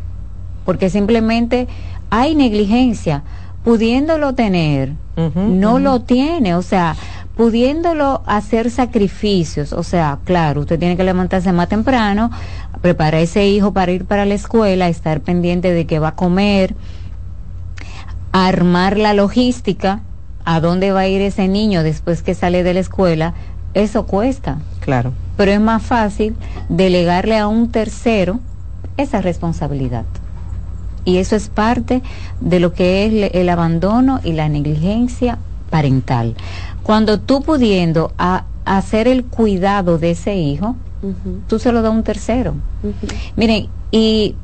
porque simplemente hay negligencia, pudiéndolo tener, no lo tiene, o sea, pudiéndolo hacer sacrificios, o sea, claro, usted tiene que levantarse más temprano, preparar a ese hijo para ir para la escuela, estar pendiente de que va a comer, armar la logística, a dónde va a ir ese niño después que sale de la escuela, eso cuesta. Claro. Pero es más fácil delegarle a un tercero esa responsabilidad. Y eso es parte de lo que es el abandono y la negligencia parental. Cuando tú pudiendo a, hacer el cuidado de ese hijo, tú se lo das a un tercero. Miren, y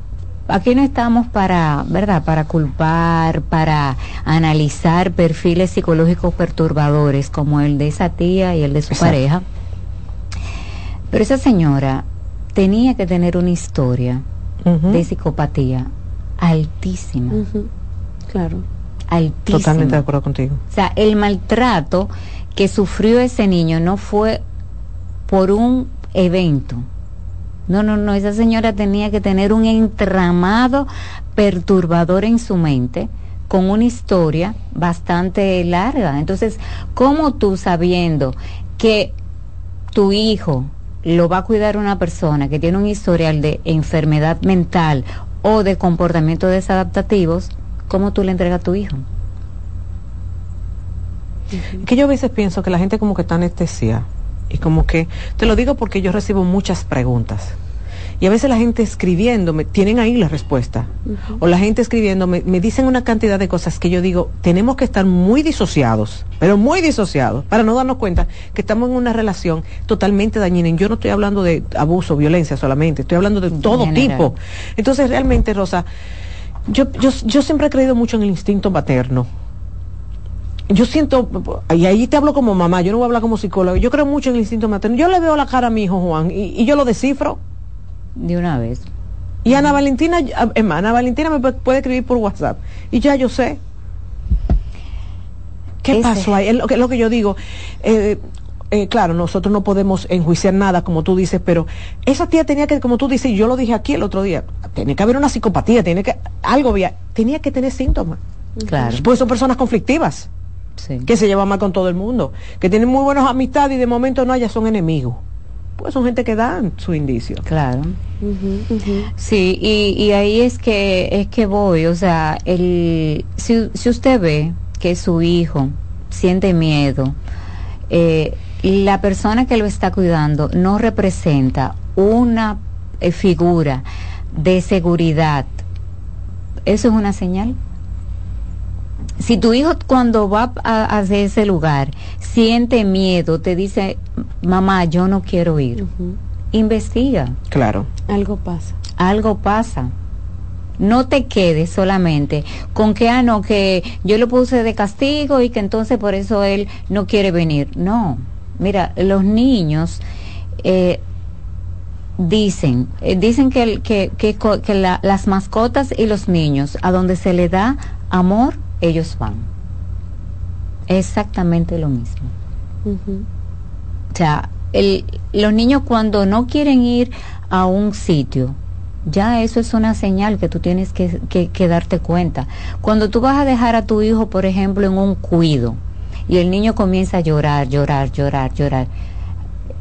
aquí no estamos para, ¿verdad? Para culpar, para analizar perfiles psicológicos perturbadores como el de esa tía y el de su pareja. Pero esa señora tenía que tener una historia de psicopatía altísima. Claro altísimo. Totalmente de acuerdo contigo. O sea, el maltrato que sufrió ese niño no fue por un evento. No, no, no, esa señora tenía que tener un entramado perturbador en su mente con una historia bastante larga. Entonces, ¿cómo tú sabiendo que tu hijo lo va a cuidar una persona que tiene un historial de enfermedad mental o de comportamientos desadaptativos, ¿cómo tú le entregas a tu hijo? Que yo a veces pienso que la gente como que está anestesia y como que, te lo digo porque yo recibo muchas preguntas. Y a veces la gente escribiéndome, tienen ahí la respuesta. O la gente escribiéndome, me dicen una cantidad de cosas que yo digo, tenemos que estar muy disociados, pero muy disociados, para no darnos cuenta que estamos en una relación totalmente dañina. Y yo no estoy hablando de abuso, violencia solamente, estoy hablando de todo tipo. Entonces, realmente, Rosa, yo, yo, yo siempre he creído mucho en el instinto materno. Yo siento, y ahí te hablo como mamá, yo no voy a hablar como psicólogo, yo creo mucho en el instinto materno. Yo le veo la cara a mi hijo Juan y, yo lo descifro. De una vez. Y Ana Valentina, Ana Valentina me puede escribir por WhatsApp. Y ya yo sé. ¿Qué pasó ahí? Es lo que, lo que yo digo. Eh, eh, claro, nosotros no podemos enjuiciar nada, como tú dices, pero esa tía tenía que, como tú dices, yo lo dije aquí el otro día, tiene que haber una psicopatía, tiene que, algo había, tenía que tener síntomas. Claro. Pues son personas conflictivas, que se llevan mal con todo el mundo, que tienen muy buenas amistades y de momento no, ya son enemigos. Pues son gente que dan su indicio. Claro. Sí, y, ahí es que, es que voy, o sea, el, si, si usted ve que su hijo siente miedo, eh, la persona que lo está cuidando no representa una eh, figura de seguridad, eso es una señal. Si tu hijo cuando va a, hacer ese lugar siente miedo, te dice, mamá, yo no quiero ir, investiga. Claro. Algo pasa. Algo pasa. No te quedes solamente con que, ah, no, que yo lo puse de castigo y que entonces por eso él no quiere venir. No Mira, los niños eh, dicen, eh, dicen que, que, que, que las mascotas y los niños, a donde se le da amor, ellos van. Exactamente lo mismo. O sea, el, los niños cuando no quieren ir a un sitio, ya eso es una señal que tú tienes que, que, que, darte cuenta. Cuando tú vas a dejar a tu hijo, por ejemplo, en un cuido, y el niño comienza a llorar, llorar, llorar, llorar.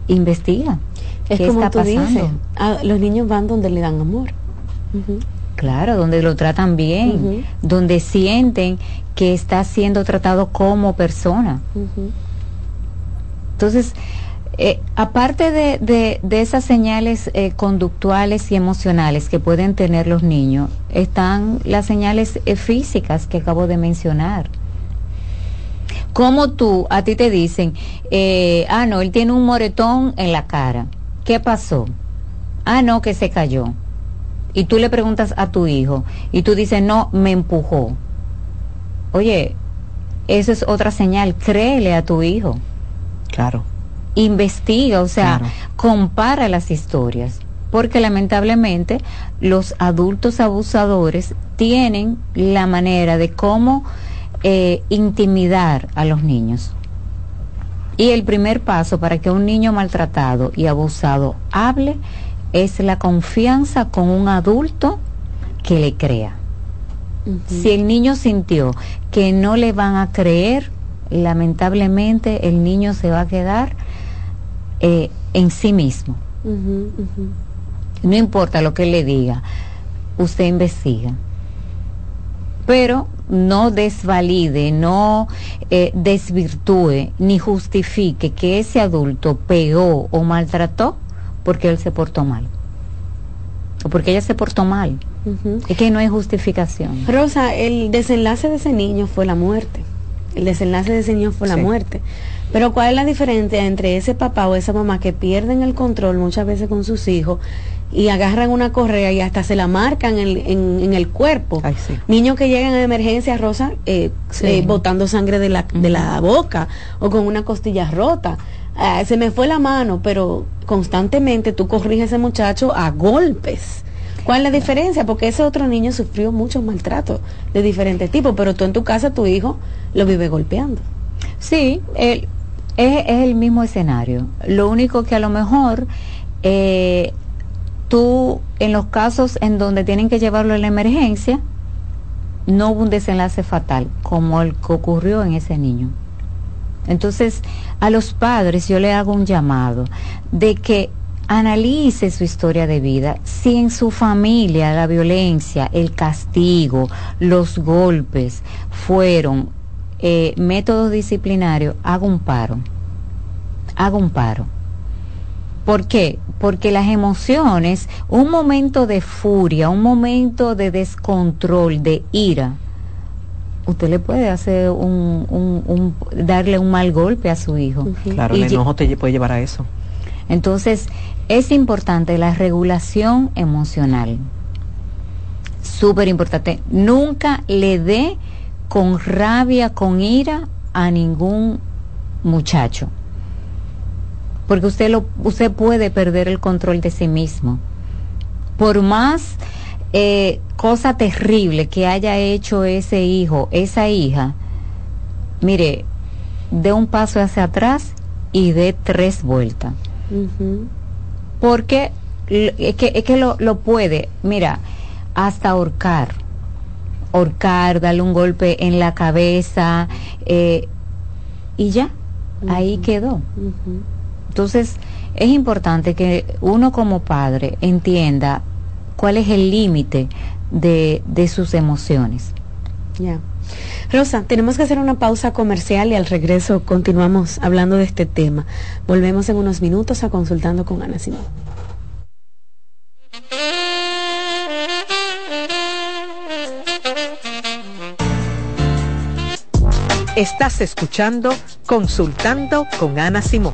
Investiga. Es como tú dices, los niños van donde le dan amor. Claro, donde lo tratan bien, donde sienten que está siendo tratado como persona. Entonces, eh, aparte de, de, esas señales eh, conductuales y emocionales que pueden tener los niños, están las señales eh, físicas que acabo de mencionar. Como tú, a ti te dicen, ah, no, él tiene un moretón en la cara. ¿Qué pasó? Ah, no, que se cayó. Y tú le preguntas a tu hijo y tú dices, no, me empujó. Oye, eso es otra señal. Créele a tu hijo. Claro. Investiga, o sea, compara las historias. Porque lamentablemente los adultos abusadores tienen la manera de cómo eh, intimidar a los niños. Y el primer paso para que un niño maltratado y abusado hable es la confianza con un adulto que le crea. Si el niño sintió que no le van a creer, lamentablemente el niño se va a quedar eh, en sí mismo. No importa lo que le diga, usted investiga pero no desvalide, no eh, desvirtúe ni justifique que ese adulto pegó o maltrató porque él se portó mal o porque ella se portó mal. Es que no hay justificación. Rosa, el desenlace de ese niño fue la muerte. El desenlace de ese niño fue la muerte. Pero ¿cuál es la diferencia entre ese papá o esa mamá que pierden el control muchas veces con sus hijos y agarran una correa y hasta se la marcan en, el cuerpo. Niños que llegan a emergencia rosa eh, eh, botando sangre de la, de la boca o con una costilla rota. Ah, se me fue la mano, pero constantemente tú corriges a ese muchacho a golpes. ¿Cuál es la diferencia? Porque ese otro niño sufrió muchos maltratos de diferentes tipos, pero tú en tu casa, tu hijo, lo vive golpeando. Sí, es, el mismo escenario. Lo único que a lo mejor eh, tú, en los casos en donde tienen que llevarlo a la emergencia, no hubo un desenlace fatal como el que ocurrió en ese niño. Entonces, a los padres yo le hago un llamado de que analice su historia de vida, si en su familia la violencia, el castigo, los golpes fueron eh, métodos disciplinarios, haga un paro, haga un paro. ¿Por qué? Porque las emociones, un momento de furia, un momento de descontrol, de ira, usted le puede hacer un, darle un mal golpe a su hijo. Claro, el enojo te puede llevar a eso. Entonces, es importante la regulación emocional. Súper importante. Nunca le dé con rabia, con ira a ningún muchacho porque usted, lo, usted puede perder el control de sí mismo. Por más eh, cosa terrible que haya hecho ese hijo, esa hija, mire, dé un paso hacia atrás y dé tres vueltas. Porque es que, es que lo, lo puede, mira, hasta ahorcar, ahorcar, darle un golpe en la cabeza eh, y ya, ahí quedó. Entonces, es importante que uno como padre entienda cuál es el límite de, de sus emociones. Ya. Rosa, tenemos que hacer una pausa comercial y al regreso continuamos hablando de este tema. Volvemos en unos minutos a consultando con Ana Simón. Estás escuchando Consultando con Ana Simón.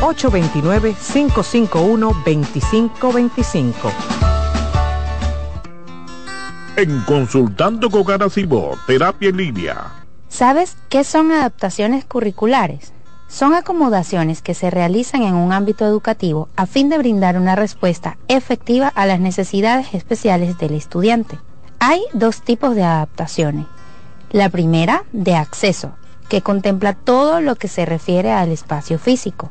829-551-2525. En Consultando con Garacimo, Terapia en Línea. ¿Sabes qué son adaptaciones curriculares? Son acomodaciones que se realizan en un ámbito educativo a fin de brindar una respuesta efectiva a las necesidades especiales del estudiante. Hay dos tipos de adaptaciones. La primera, de acceso, que contempla todo lo que se refiere al espacio físico.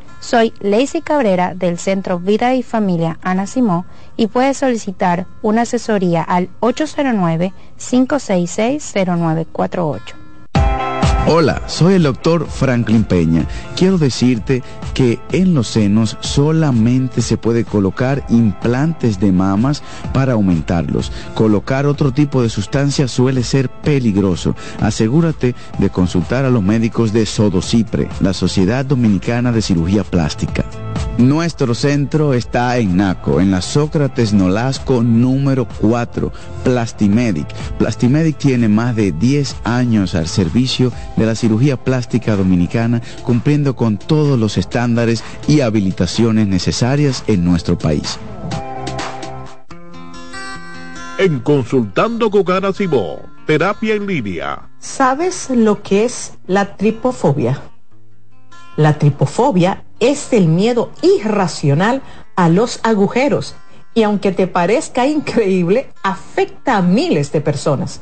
Soy Lacey Cabrera del Centro Vida y Familia Ana Simó y puedes solicitar una asesoría al 809-566-0948. Hola, soy el doctor Franklin Peña. Quiero decirte que en los senos solamente se puede colocar implantes de mamas para aumentarlos. Colocar otro tipo de sustancia suele ser peligroso. Asegúrate de consultar a los médicos de Sodocipre, la Sociedad Dominicana de Cirugía Plástica. Nuestro centro está en Naco, en la Sócrates Nolasco número 4, Plastimedic. Plastimedic tiene más de 10 años al servicio la cirugía plástica dominicana, cumpliendo con todos los estándares y habilitaciones necesarias en nuestro país. En Consultando con Ana terapia en línea. ¿Sabes lo que es la tripofobia? La tripofobia es el miedo irracional a los agujeros y aunque te parezca increíble, afecta a miles de personas.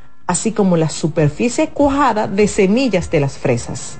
así como la superficie cuajada de semillas de las fresas.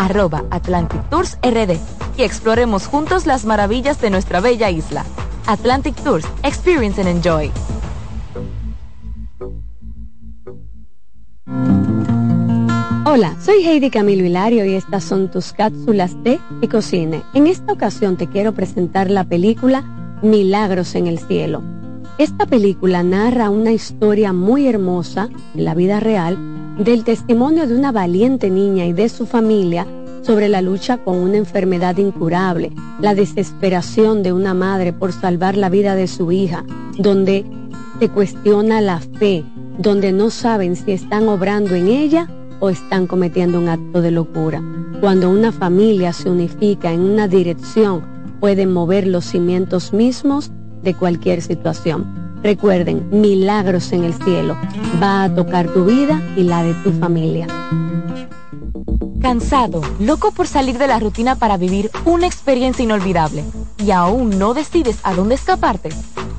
arroba Atlantic Tours RD y exploremos juntos las maravillas de nuestra bella isla. Atlantic Tours, Experience and Enjoy. Hola, soy Heidi Camilo Hilario y estas son tus cápsulas de y cocine. En esta ocasión te quiero presentar la película Milagros en el Cielo. Esta película narra una historia muy hermosa en la vida real del testimonio de una valiente niña y de su familia sobre la lucha con una enfermedad incurable, la desesperación de una madre por salvar la vida de su hija, donde se cuestiona la fe, donde no saben si están obrando en ella o están cometiendo un acto de locura. Cuando una familia se unifica en una dirección, pueden mover los cimientos mismos de cualquier situación. Recuerden, milagros en el cielo va a tocar tu vida y la de tu familia. Cansado, loco por salir de la rutina para vivir una experiencia inolvidable y aún no decides a dónde escaparte.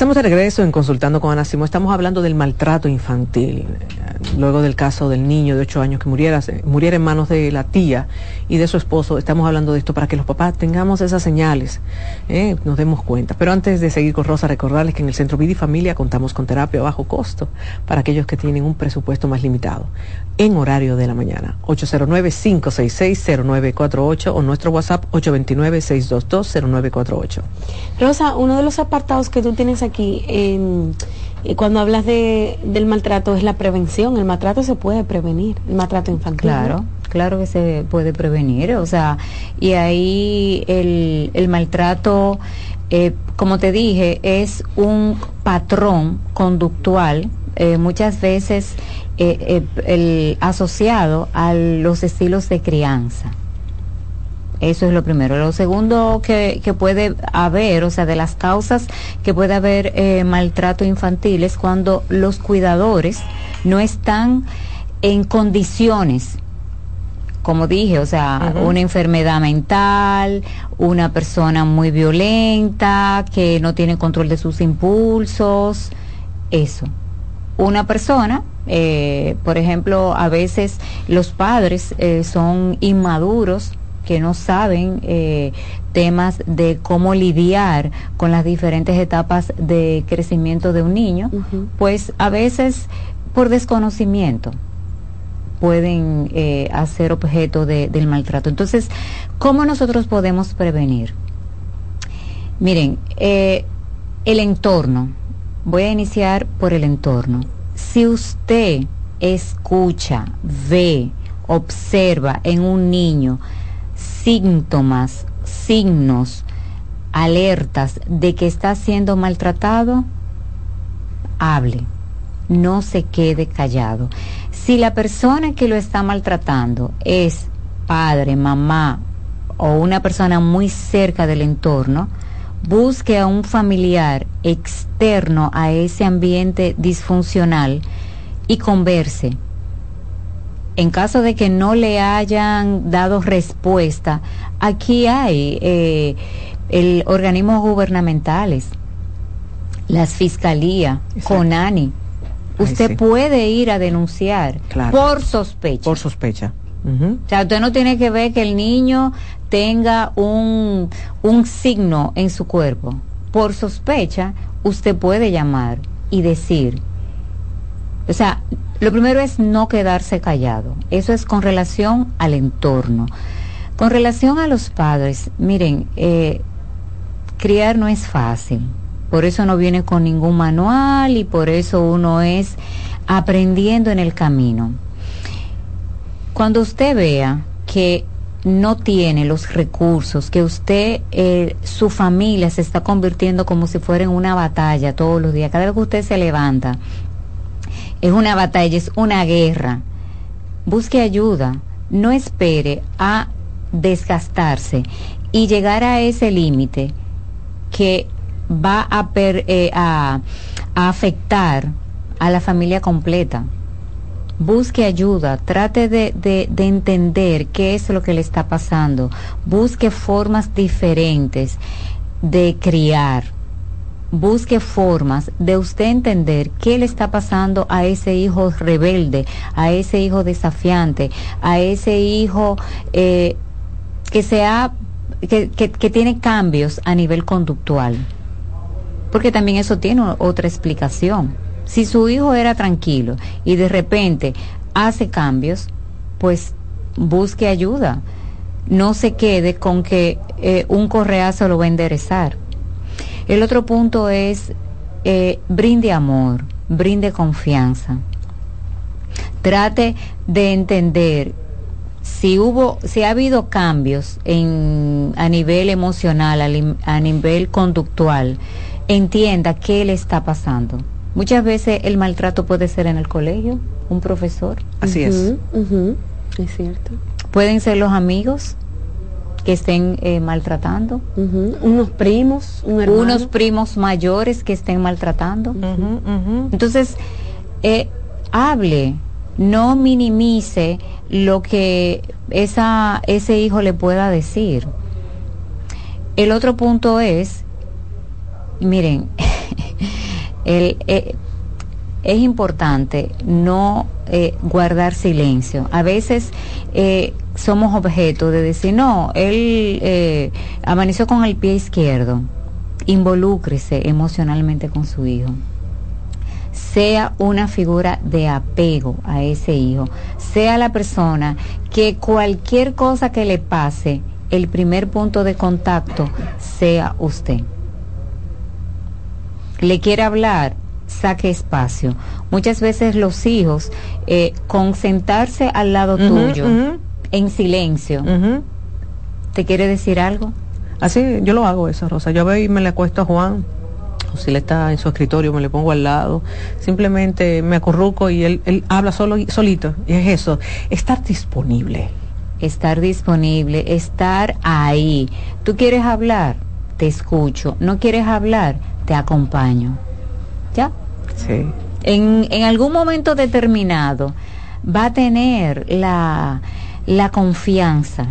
Estamos de regreso en Consultando con Ana Simón. Estamos hablando del maltrato infantil luego del caso del niño de 8 años que muriera, muriera en manos de la tía y de su esposo. Estamos hablando de esto para que los papás tengamos esas señales, ¿eh? nos demos cuenta. Pero antes de seguir con Rosa, recordarles que en el Centro Vida y Familia contamos con terapia a bajo costo para aquellos que tienen un presupuesto más limitado, en horario de la mañana. 809-566-0948 o nuestro WhatsApp 829-622-0948. Rosa, uno de los apartados que tú tienes aquí en y cuando hablas de, del maltrato es la prevención, el maltrato se puede prevenir, el maltrato infantil. Claro, claro que se puede prevenir, o sea, y ahí el, el maltrato, eh, como te dije, es un patrón conductual, eh, muchas veces eh, el, asociado a los estilos de crianza. Eso es lo primero. Lo segundo que, que puede haber, o sea, de las causas que puede haber eh, maltrato infantil es cuando los cuidadores no están en condiciones como dije, o sea, una enfermedad mental, una persona muy violenta, que no tiene control de sus impulsos, eso. Una persona, eh, por ejemplo, a veces los padres eh, son inmaduros que no saben eh, temas de cómo lidiar con las diferentes etapas de crecimiento de un niño, pues a veces por desconocimiento pueden eh, hacer objeto del maltrato. Entonces, ¿cómo nosotros podemos prevenir? Miren, eh, el entorno, voy a iniciar por el entorno. Si usted escucha, ve, observa en un niño síntomas, signos, alertas de que está siendo maltratado, hable, no se quede callado. Si la persona que lo está maltratando es padre, mamá o una persona muy cerca del entorno, busque a un familiar externo a ese ambiente disfuncional y converse en caso de que no le hayan dado respuesta, aquí hay eh, el organismos gubernamentales, las fiscalías, CONANI. Usted puede ir a denunciar por sospecha. Por sospecha. O sea, usted no tiene que ver que el niño tenga un, un signo en su cuerpo. Por sospecha, usted puede llamar y decir. O sea, lo primero es no quedarse callado. Eso es con relación al entorno. Con relación a los padres, miren, eh, criar no es fácil. Por eso no viene con ningún manual y por eso uno es aprendiendo en el camino. Cuando usted vea que no tiene los recursos, que usted, eh, su familia se está convirtiendo como si fuera en una batalla todos los días, cada vez que usted se levanta es una batalla, es una guerra. Busque ayuda, no espere a desgastarse y llegar a ese límite que va a, eh, a, afectar a la familia completa. Busque ayuda, trate de, de, entender qué es lo que le está pasando. Busque formas diferentes de criar. Busque formas de usted entender qué le está pasando a ese hijo rebelde, a ese hijo desafiante, a ese hijo eh, que, sea, que, tiene cambios a nivel conductual. Porque también eso tiene otra explicación si su hijo era tranquilo y de repente hace cambios, pues busque ayuda. No se quede con que eh, un correazo lo va a enderezar. El otro punto es eh, brinde amor, brinde confianza. Trate de entender si hubo, si ha habido cambios en, a nivel emocional, a nivel conductual, entienda qué le está pasando Muchas veces el maltrato puede ser en el colegio, un profesor. Así es. Es cierto. Pueden ser los amigos que estén eh, maltratando. Unos primos, unos primos mayores que estén maltratando. Entonces, eh, hable, no minimice lo que esa, ese hijo le pueda decir. El otro punto es, miren, (laughs) Eh, es importante no eh, guardar silencio. A veces eh, somos objeto de decir, no, él amaneció con el pie izquierdo. Involúcrese emocionalmente con su hijo. Sea una figura de apego a ese hijo. Sea la persona que cualquier cosa que le pase, el primer punto de contacto sea usted le quiere hablar, saque espacio. Muchas veces los hijos, eh, con sentarse al lado tuyo, en silencio, ¿te quiere decir algo? Así, yo lo hago eso, Rosa. Yo veo y me le acuesto a Juan, o si él está en su escritorio, me le pongo al lado. Simplemente me acurruco y él, él habla solo, solito. Y es eso, estar disponible. Estar disponible, estar ahí. ¿Tú quieres hablar? Te escucho. ¿No quieres hablar? te acompaño. ¿Ya? Sí. En, en algún momento determinado va a tener la, la confianza.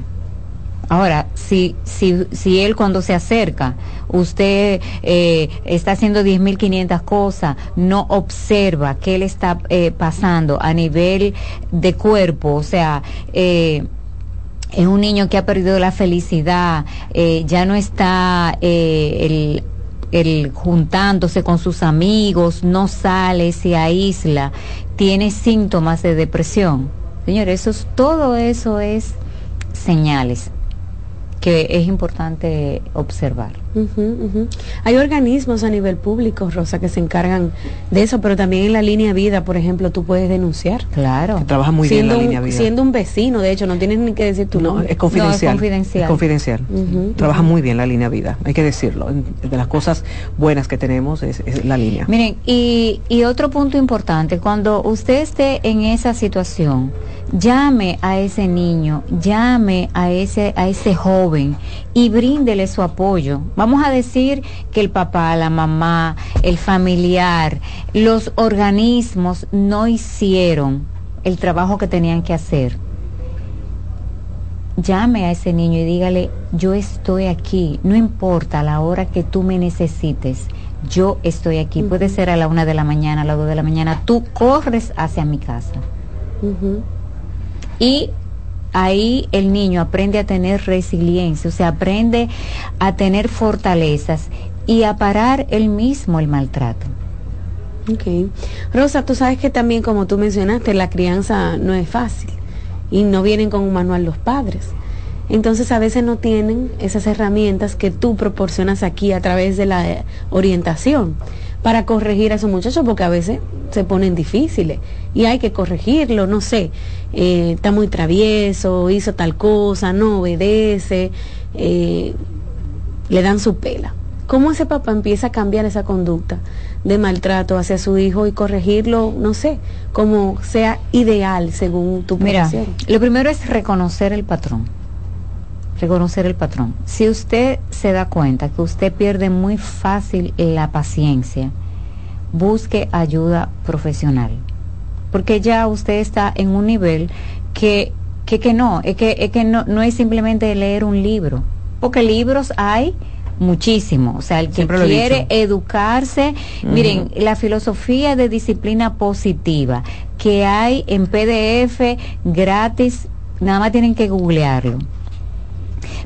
Ahora, si, si, si él cuando se acerca, usted eh, está haciendo 10.500 cosas, no observa qué le está eh, pasando a nivel de cuerpo, o sea, eh, es un niño que ha perdido la felicidad, ya no está el el juntándose con sus amigos, no sale, se aísla, tiene síntomas de depresión. Señores, eso todo eso es señales que es importante observar. Hay organismos a nivel público, Rosa, que se encargan de eso, pero también en la línea vida, por ejemplo, tú puedes denunciar. Claro. trabaja muy bien la línea vida. Siendo un vecino, de hecho, no tienes ni que decir tu no, Es confidencial. es confidencial. confidencial. trabaja muy bien la línea vida, hay que decirlo. De las cosas buenas que tenemos es, la línea. Miren, y, y otro punto importante, cuando usted esté en esa situación, llame a ese niño, llame a ese, a ese joven y bríndele su apoyo. Vamos a decir que el papá, la mamá, el familiar, los organismos no hicieron el trabajo que tenían que hacer. Llame a ese niño y dígale, yo estoy aquí, no importa la hora que tú me necesites, yo estoy aquí. Puede ser a la una de la mañana, a las dos de la mañana, tú corres hacia mi casa. Y ahí el niño aprende a tener resiliencia, o sea, aprende a tener fortalezas y a parar él mismo el maltrato. Rosa, tú sabes que también, como tú mencionaste, la crianza no es fácil y no vienen con un manual los padres. Entonces a veces no tienen esas herramientas que tú proporcionas aquí a través de la orientación para corregir a esos muchachos porque a veces se ponen difíciles y hay que corregirlo, no sé, eh, está muy travieso, hizo tal cosa, no obedece, eh, le dan su pela. ¿Cómo ese papá empieza a cambiar esa conducta de maltrato hacia su hijo y corregirlo, no sé, como sea ideal según tu Mira, lo primero es reconocer el patrón. Reconocer el patrón. Si usted se da cuenta que usted pierde muy fácil la paciencia, busque ayuda profesional. Porque ya usted está en un nivel que, que, que no, es que, es que no, no es simplemente leer un libro, porque libros hay muchísimo. O sea, el que quiere educarse, miren, la filosofía de disciplina positiva que hay en PDF gratis, nada más tienen que googlearlo.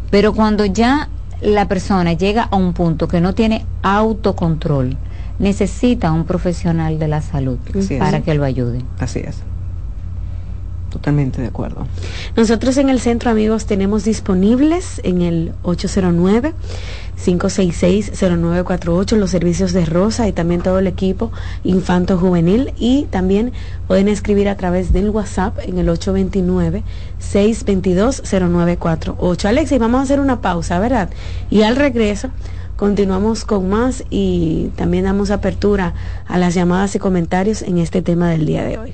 Pero cuando ya la persona llega a un punto que no tiene autocontrol, necesita un profesional de la salud para que lo ayude. Así es. Totalmente de acuerdo. Nosotros en el centro, amigos, tenemos disponibles en el 809 566-0948, los servicios de Rosa y también todo el equipo infanto juvenil y también pueden escribir a través del WhatsApp en el 829-622-0948. Alexis, vamos a hacer una pausa, ¿verdad? Y al regreso continuamos con más y también damos apertura a las llamadas y comentarios en este tema del día de hoy.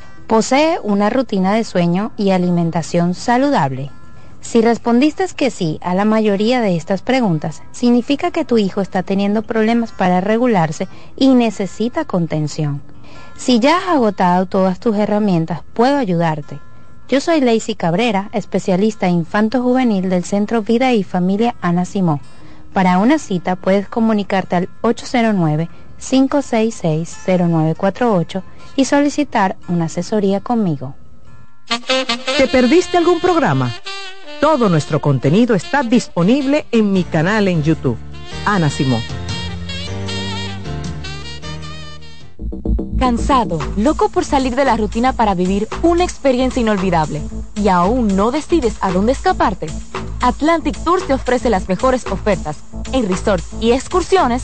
Posee una rutina de sueño y alimentación saludable. Si respondiste que sí a la mayoría de estas preguntas, significa que tu hijo está teniendo problemas para regularse y necesita contención. Si ya has agotado todas tus herramientas, puedo ayudarte. Yo soy Lacey Cabrera, especialista infanto juvenil del Centro Vida y Familia Ana Simó. Para una cita puedes comunicarte al 809 566 0948 y solicitar una asesoría conmigo. ¿Te perdiste algún programa? Todo nuestro contenido está disponible en mi canal en YouTube. Ana Simón. Cansado, loco por salir de la rutina para vivir una experiencia inolvidable y aún no decides a dónde escaparte. Atlantic Tours te ofrece las mejores ofertas en resorts y excursiones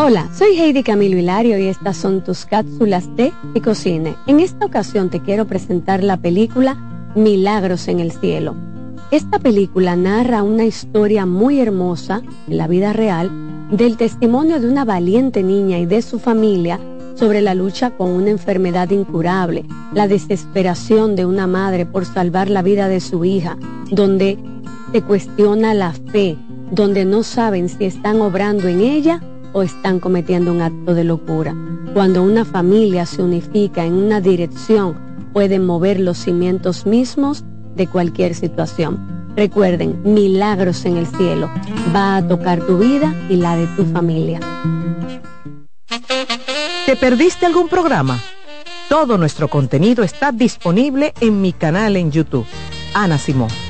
Hola, soy Heidi Camilo Hilario y estas son tus cápsulas de y cocine. En esta ocasión te quiero presentar la película Milagros en el Cielo. Esta película narra una historia muy hermosa en la vida real del testimonio de una valiente niña y de su familia sobre la lucha con una enfermedad incurable, la desesperación de una madre por salvar la vida de su hija, donde se cuestiona la fe, donde no saben si están obrando en ella o están cometiendo un acto de locura. Cuando una familia se unifica en una dirección, pueden mover los cimientos mismos de cualquier situación. Recuerden, milagros en el cielo. Va a tocar tu vida y la de tu familia. ¿Te perdiste algún programa? Todo nuestro contenido está disponible en mi canal en YouTube. Ana Simón.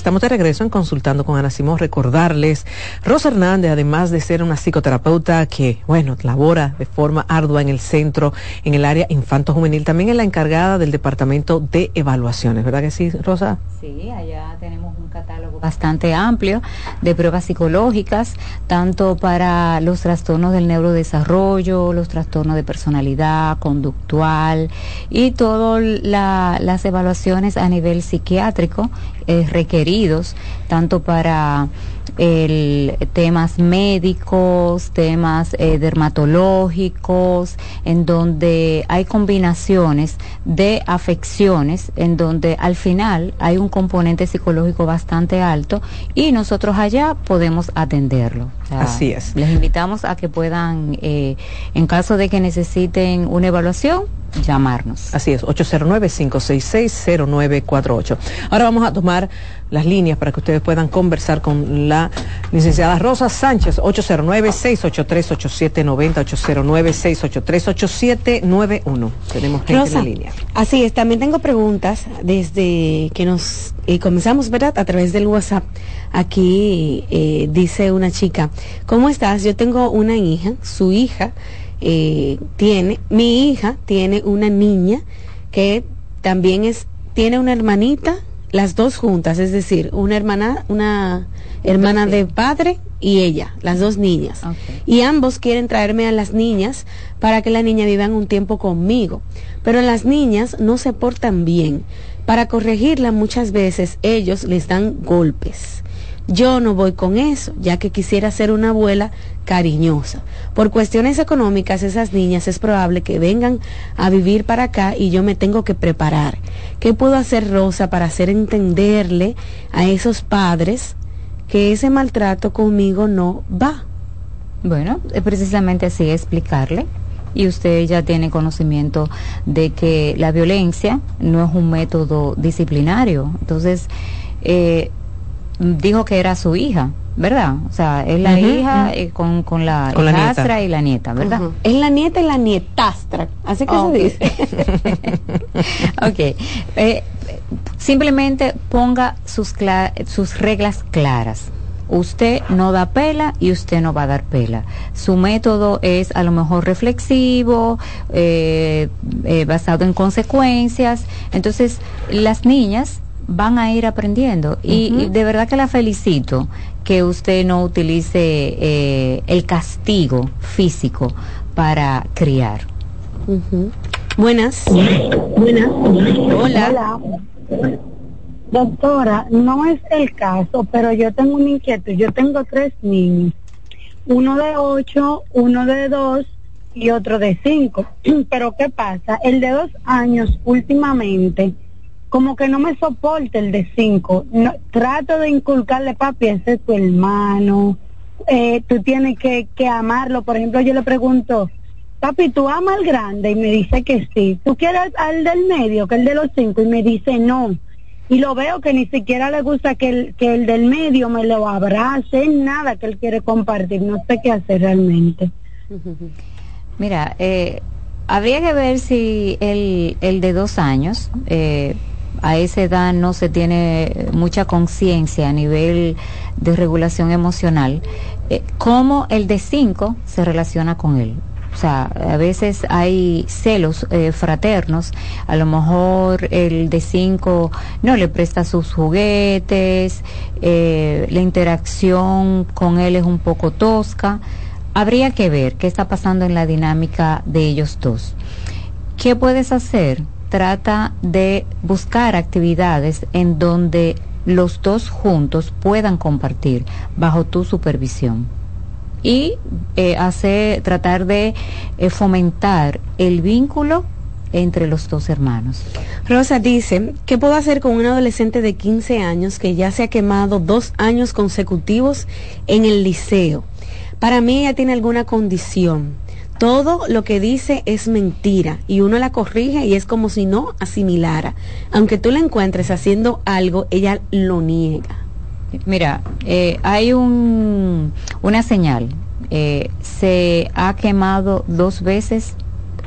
Estamos de regreso en Consultando con Ana Simón. Recordarles, Rosa Hernández, además de ser una psicoterapeuta que, bueno, labora de forma ardua en el centro, en el área infanto-juvenil, también es la encargada del departamento de evaluaciones, ¿verdad que sí, Rosa? Sí, allá tenemos un catálogo bastante amplio de pruebas psicológicas, tanto para los trastornos del neurodesarrollo, los trastornos de personalidad, conductual y todas las evaluaciones a nivel psiquiátrico eh, requeridos, tanto para el, temas médicos, temas eh, dermatológicos, en donde hay combinaciones de afecciones, en donde al final hay un componente psicológico bastante alto y nosotros allá podemos atenderlo. Así es. Les invitamos a que puedan, eh, en caso de que necesiten una evaluación, llamarnos. Así es, 809-566-0948. Ahora vamos a tomar las líneas para que ustedes puedan conversar con la licenciada Rosa Sánchez, 809-683-8790, 809-683-8791. Tenemos gente en la línea. Así es, también tengo preguntas desde que nos eh, comenzamos, ¿verdad? A través del WhatsApp. Aquí eh, dice una chica, ¿cómo estás? Yo tengo una hija, su hija eh, tiene, mi hija tiene una niña que también es, tiene una hermanita, las dos juntas, es decir, una hermana, una hermana de padre y ella, las dos niñas. Y ambos quieren traerme a las niñas para que la niña vivan un tiempo conmigo. Pero las niñas no se portan bien. Para corregirla muchas veces ellos les dan golpes. Yo no voy con eso, ya que quisiera ser una abuela cariñosa. Por cuestiones económicas, esas niñas es probable que vengan a vivir para acá y yo me tengo que preparar. ¿Qué puedo hacer, Rosa, para hacer entenderle a esos padres que ese maltrato conmigo no va? Bueno, es precisamente así explicarle y usted ya tiene conocimiento de que la violencia no es un método disciplinario. Entonces, eh, dijo que era su hija, ¿verdad? O sea, es la hija eh, con, con, la hijastra y la nieta, ¿verdad? Es la nieta y la nietastra, así que se dice. (laughs) ok. Eh, simplemente ponga sus, sus reglas claras. Usted no da pela y usted no va a dar pela. Su método es a lo mejor reflexivo, eh, basado en consecuencias. Entonces, las niñas van a ir aprendiendo. y, de verdad que la felicito que usted no utilice eh, el castigo físico para criar. Buenas. Buenas. Hola. Doctora, no es el caso, pero yo tengo un inquietud. Yo tengo tres niños. Uno de ocho, uno de dos y otro de cinco. (clears throat) Pero ¿qué pasa? El de dos años últimamente como que no me soporta el de cinco. No, trato de inculcarle, papi, ese es tu hermano, eh, tú tienes que, que amarlo. Por ejemplo, yo le pregunto, papi, ¿tú amas al grande? Y me dice que sí. ¿Tú quieres al del medio, que el de los cinco? Y me dice no. Y lo veo que ni siquiera le gusta que el, que el del medio me lo abrace, nada que él quiere compartir. No sé qué hacer realmente. Mira, eh, habría que ver si el, el de dos años, eh, a esa edad no se tiene mucha conciencia a nivel de regulación emocional, eh, cómo el de 5 se relaciona con él. O sea, a veces hay celos eh, fraternos, a lo mejor el de 5 no le presta sus juguetes, eh, la interacción con él es un poco tosca. Habría que ver qué está pasando en la dinámica de ellos dos. ¿Qué puedes hacer? Trata de buscar actividades en donde los dos juntos puedan compartir bajo tu supervisión y eh, tratar de eh, fomentar el vínculo entre los dos hermanos. Rosa dice, ¿qué puedo hacer con un adolescente de 15 años que ya se ha quemado dos años consecutivos en el liceo? Para mí ella tiene alguna condición todo lo que dice es mentira y uno la corrige y es como si no asimilara. Aunque tú la encuentres haciendo algo, ella lo niega. Mira, eh, hay un, una señal. Eh, se ha quemado dos veces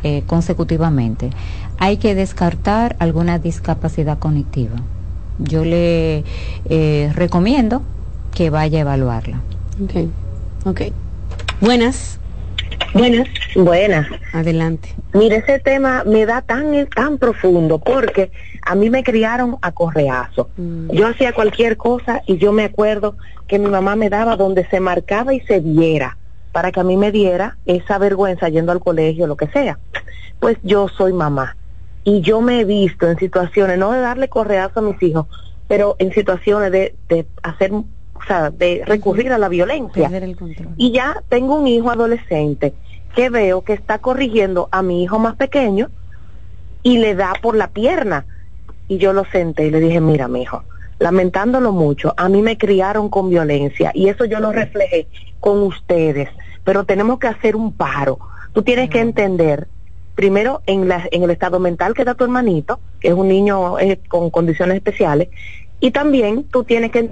eh, consecutivamente. Hay que descartar alguna discapacidad cognitiva. yo le eh, recomiendo que vaya a evaluarla. Ok, ok. Buenas. Buenas. Buenas. Adelante. Mire, ese tema me da tan, tan profundo porque a mí me criaron a correazo. Mm. Yo hacía cualquier cosa y yo me acuerdo que mi mamá me daba donde se marcaba y se viera para que a mí me diera esa vergüenza yendo al colegio, lo que sea. Pues yo soy mamá y yo me he visto en situaciones, no de darle correazo a mis hijos, pero en situaciones de, de hacer o sea, de recurrir a la violencia. Y ya tengo un hijo adolescente que veo que está corrigiendo a mi hijo más pequeño y le da por la pierna. Y yo lo senté y le dije, mira, mi hijo, lamentándolo mucho, a mí me criaron con violencia y eso yo lo reflejé con ustedes, pero tenemos que hacer un paro. Tú tienes que entender, primero, en, la, en el estado mental que da tu hermanito, que es un niño eh, con condiciones especiales, y también tú tienes que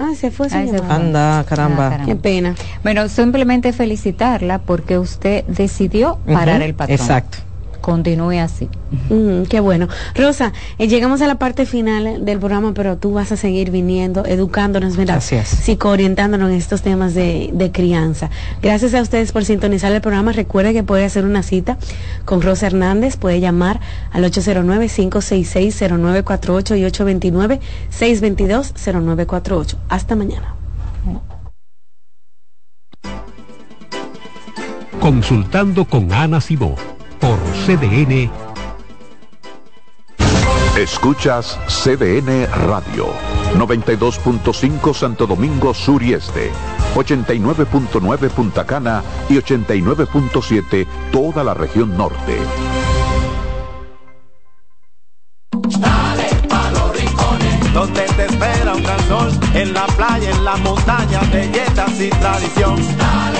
Ah, se fue. se Anda, caramba. Qué pena. Bueno, simplemente felicitarla porque usted decidió parar el patrón. Exacto continúe así. Mm, qué bueno. Rosa, eh, llegamos a la parte final del programa, pero tú vas a seguir viniendo, educándonos, Gracias. psicoorientándonos en estos temas de, crianza. Gracias a ustedes por sintonizar el programa. Recuerde que puede hacer una cita con Rosa Hernández, puede llamar al 809-566-0948 y 829-622-0948. Hasta mañana. Consultando con Ana Simó por CDN. Escuchas CDN Radio, 92.5 Santo Domingo Sur y Este, 89.9 Punta Cana y 89.7 toda la región norte. Dale pa los rincones, donde te espera un gran sol, en la playa, en la montaña, belletas y tradición. Dale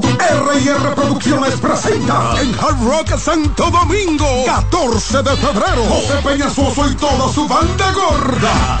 R&R Producciones presenta en Hard Rock Santo Domingo 14 de febrero. José Peñasoso y toda su banda gorda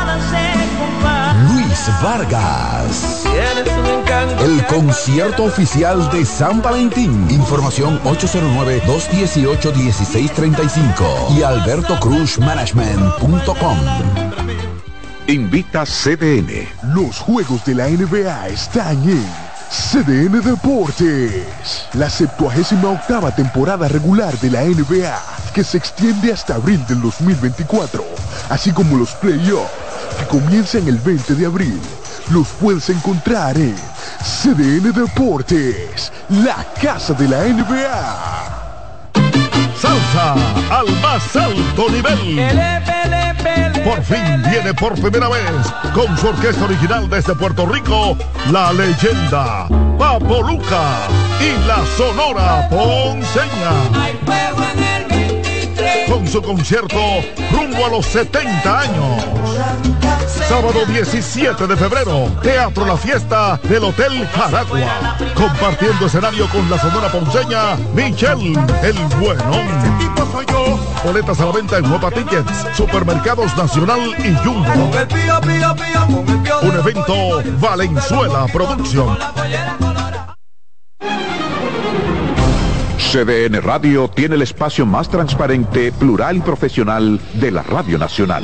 Luis Vargas. El concierto oficial de San Valentín. Información 809-218-1635 y albertocruzmanagement.com. Invita CDN. Los juegos de la NBA están en CDN Deportes, la 78 octava temporada regular de la NBA, que se extiende hasta abril del 2024, así como los playoffs, que comienzan el 20 de abril. Los puedes encontrar en CDN Deportes, la casa de la NBA. Salsa al más alto nivel. Por fin viene por primera vez con su orquesta original desde Puerto Rico, la leyenda Papo Luca y la Sonora Ponceña. su concierto rumbo a los 70 años. Sábado 17 de febrero, Teatro La Fiesta del Hotel Jaragua. Compartiendo escenario con la sonora ponceña Michelle El Bueno. Boletas a la venta en Nueva Tickets, Supermercados Nacional y Jumbo. Un evento Valenzuela Producción. CDN Radio tiene el espacio más transparente, plural y profesional de la Radio Nacional.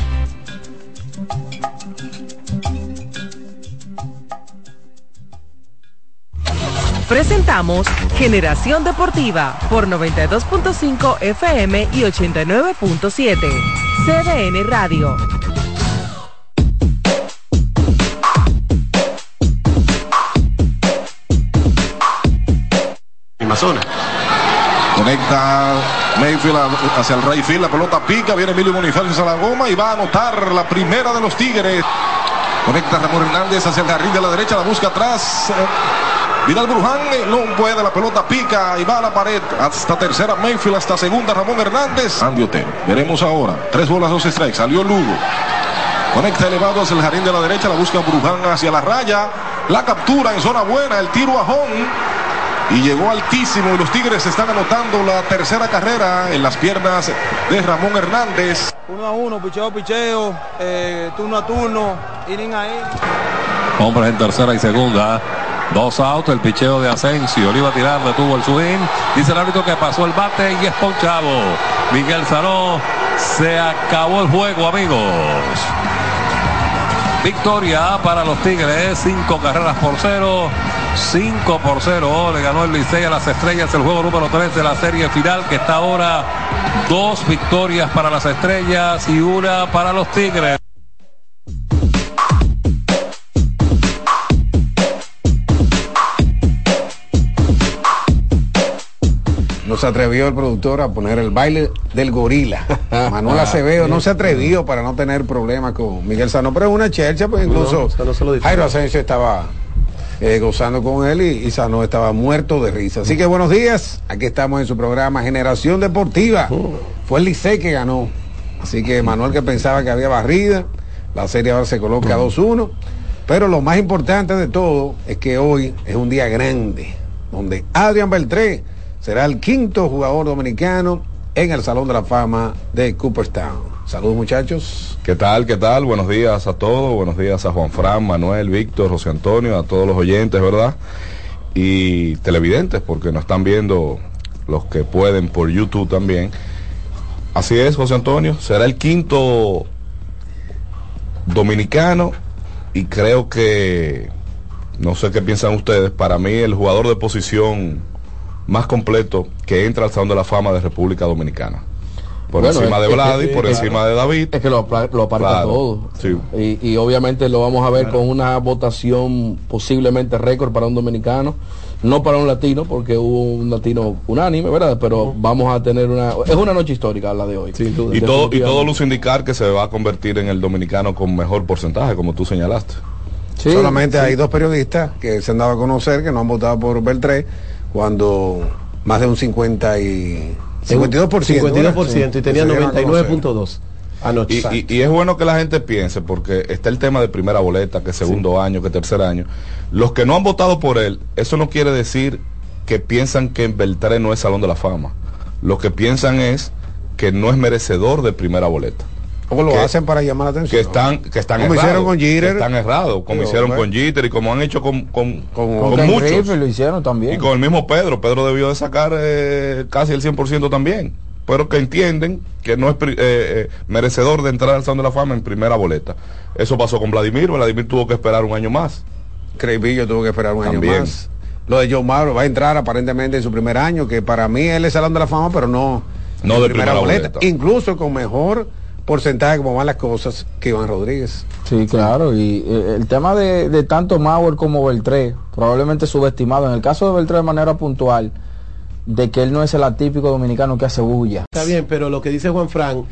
Presentamos Generación Deportiva por 92.5 FM y 89.7. CDN Radio. zona. Conecta Mayfield hacia el Rayfield, la pelota pica, viene Emilio Bonifacio a la goma y va a anotar la primera de los Tigres. Conecta Ramón Hernández hacia el jardín de la derecha, la busca atrás. Vidal Bruján no puede, la pelota pica y va a la pared. Hasta tercera Mayfield, hasta segunda Ramón Hernández. Andy Otero. Veremos ahora. Tres bolas, dos strikes. Salió Lugo. Conecta elevado hacia el jardín de la derecha, la busca Bruján hacia la raya. La captura en zona buena, el tiro a home y llegó altísimo y los Tigres están anotando la tercera carrera en las piernas de Ramón Hernández. Uno a uno, picheo picheo, eh, turno a turno, inning a Hombres en tercera y segunda. Dos autos, el picheo de Asensio. Le iba a tirar, detuvo el swing. Dice el árbitro que pasó el bate y es ponchado. Miguel Saró. Se acabó el juego, amigos. Victoria para los Tigres. Cinco carreras por cero. 5 por 0 le ganó el Licey a las Estrellas el juego número 3 de la serie final que está ahora dos victorias para las Estrellas y una para los Tigres. Se atrevió el productor a poner el baile del gorila. (laughs) Manuel Acevedo no se atrevió para no tener problemas con Miguel Sano, pero es una chercha, pues incluso Jairo Asensio estaba eh, gozando con él y, Sano estaba muerto de risa. Así que buenos días, aquí estamos en su programa Generación Deportiva. Oh. Fue el Licey que ganó. Así que Manuel que pensaba que había barrida, la serie ahora se coloca 2-1. Pero lo más importante de todo es que hoy es un día grande, donde Adrián Beltré será el quinto jugador dominicano en el Salón de la Fama de Cooperstown. Saludos muchachos. ¿Qué tal? ¿Qué tal? Buenos días a todos. Buenos días a Juan Fran, Manuel, Víctor, José Antonio, a todos los oyentes, ¿verdad? Y televidentes, porque nos están viendo los que pueden por YouTube también. Así es, José Antonio. Será el quinto dominicano y creo que, no sé qué piensan ustedes, para mí el jugador de posición más completo que entra al Salón de la Fama de República Dominicana por encima de Vladi, por encima de David. Es que lo, lo aparta todo. Y, obviamente lo vamos a ver con una votación posiblemente récord para un dominicano, no para un latino, porque hubo un latino unánime, ¿verdad? Pero vamos a tener una... Es una noche histórica la de hoy. y, todo, y todo luce indicar que se va a convertir en el dominicano con mejor porcentaje, como tú señalaste. Solamente hay dos periodistas que se han dado a conocer que no han votado por Beltré cuando más de un 50 y 52%. 52% y tenía 99.2. Anoche. Y, y, es bueno que la gente piense, porque está el tema de primera boleta, que segundo año, que tercer año. Los que no han votado por él, eso no quiere decir que piensan que en Beltré no es Salón de la Fama. Lo que piensan es que no es merecedor de primera boleta. ¿Cómo lo hacen para llamar la atención? Que están, que están como errados. hicieron con Jeter. Están errados, como hicieron con Jeter y como han hecho con, con, con, muchos. lo hicieron también. Y con el mismo Pedro. Pedro debió de sacar eh, casi el 100% también. Pero que entienden que no es eh, eh, merecedor de entrar al Salón de la Fama en primera boleta. Eso pasó con Vladimir. Vladimir tuvo que esperar un año más. Creivillo tuvo que esperar un año más. Lo de Joe Mauro va a entrar aparentemente en su primer año, que para mí él es Salón de la Fama, pero no, no de primera, boleta. Incluso con mejor porcentaje como van las cosas que Iván Rodríguez. Sí, claro, y eh, el tema de, tanto Mauer como Beltré, probablemente subestimado. En el caso de Beltré de manera puntual, de que él no es el atípico dominicano que hace bulla. Está bien, pero lo que dice Juan Fran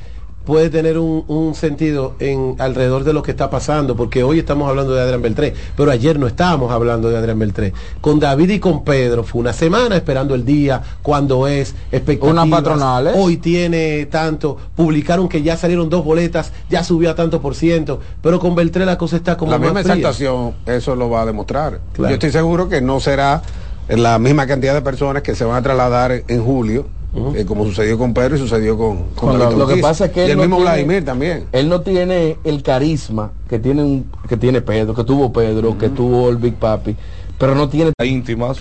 puede tener un, sentido en alrededor de lo que está pasando, porque hoy estamos hablando de Adrián Beltré, pero ayer no estábamos hablando de Adrián Beltré. Con David y con Pedro fue una semana esperando el día, cuando es, Una patronal. Hoy tiene tanto, publicaron que ya salieron dos boletas, ya subió a tanto por ciento, pero con Beltré la cosa está como la misma exaltación, eso lo va a demostrar. Yo estoy seguro que no será la misma cantidad de personas que se van a trasladar en julio eh, como sucedió con Pedro y sucedió con, con lo, que pasa es que el mismo Vladimir también. él no tiene el carisma que tiene que tiene Pedro que tuvo Pedro que tuvo el Big Papi pero no tiene íntimas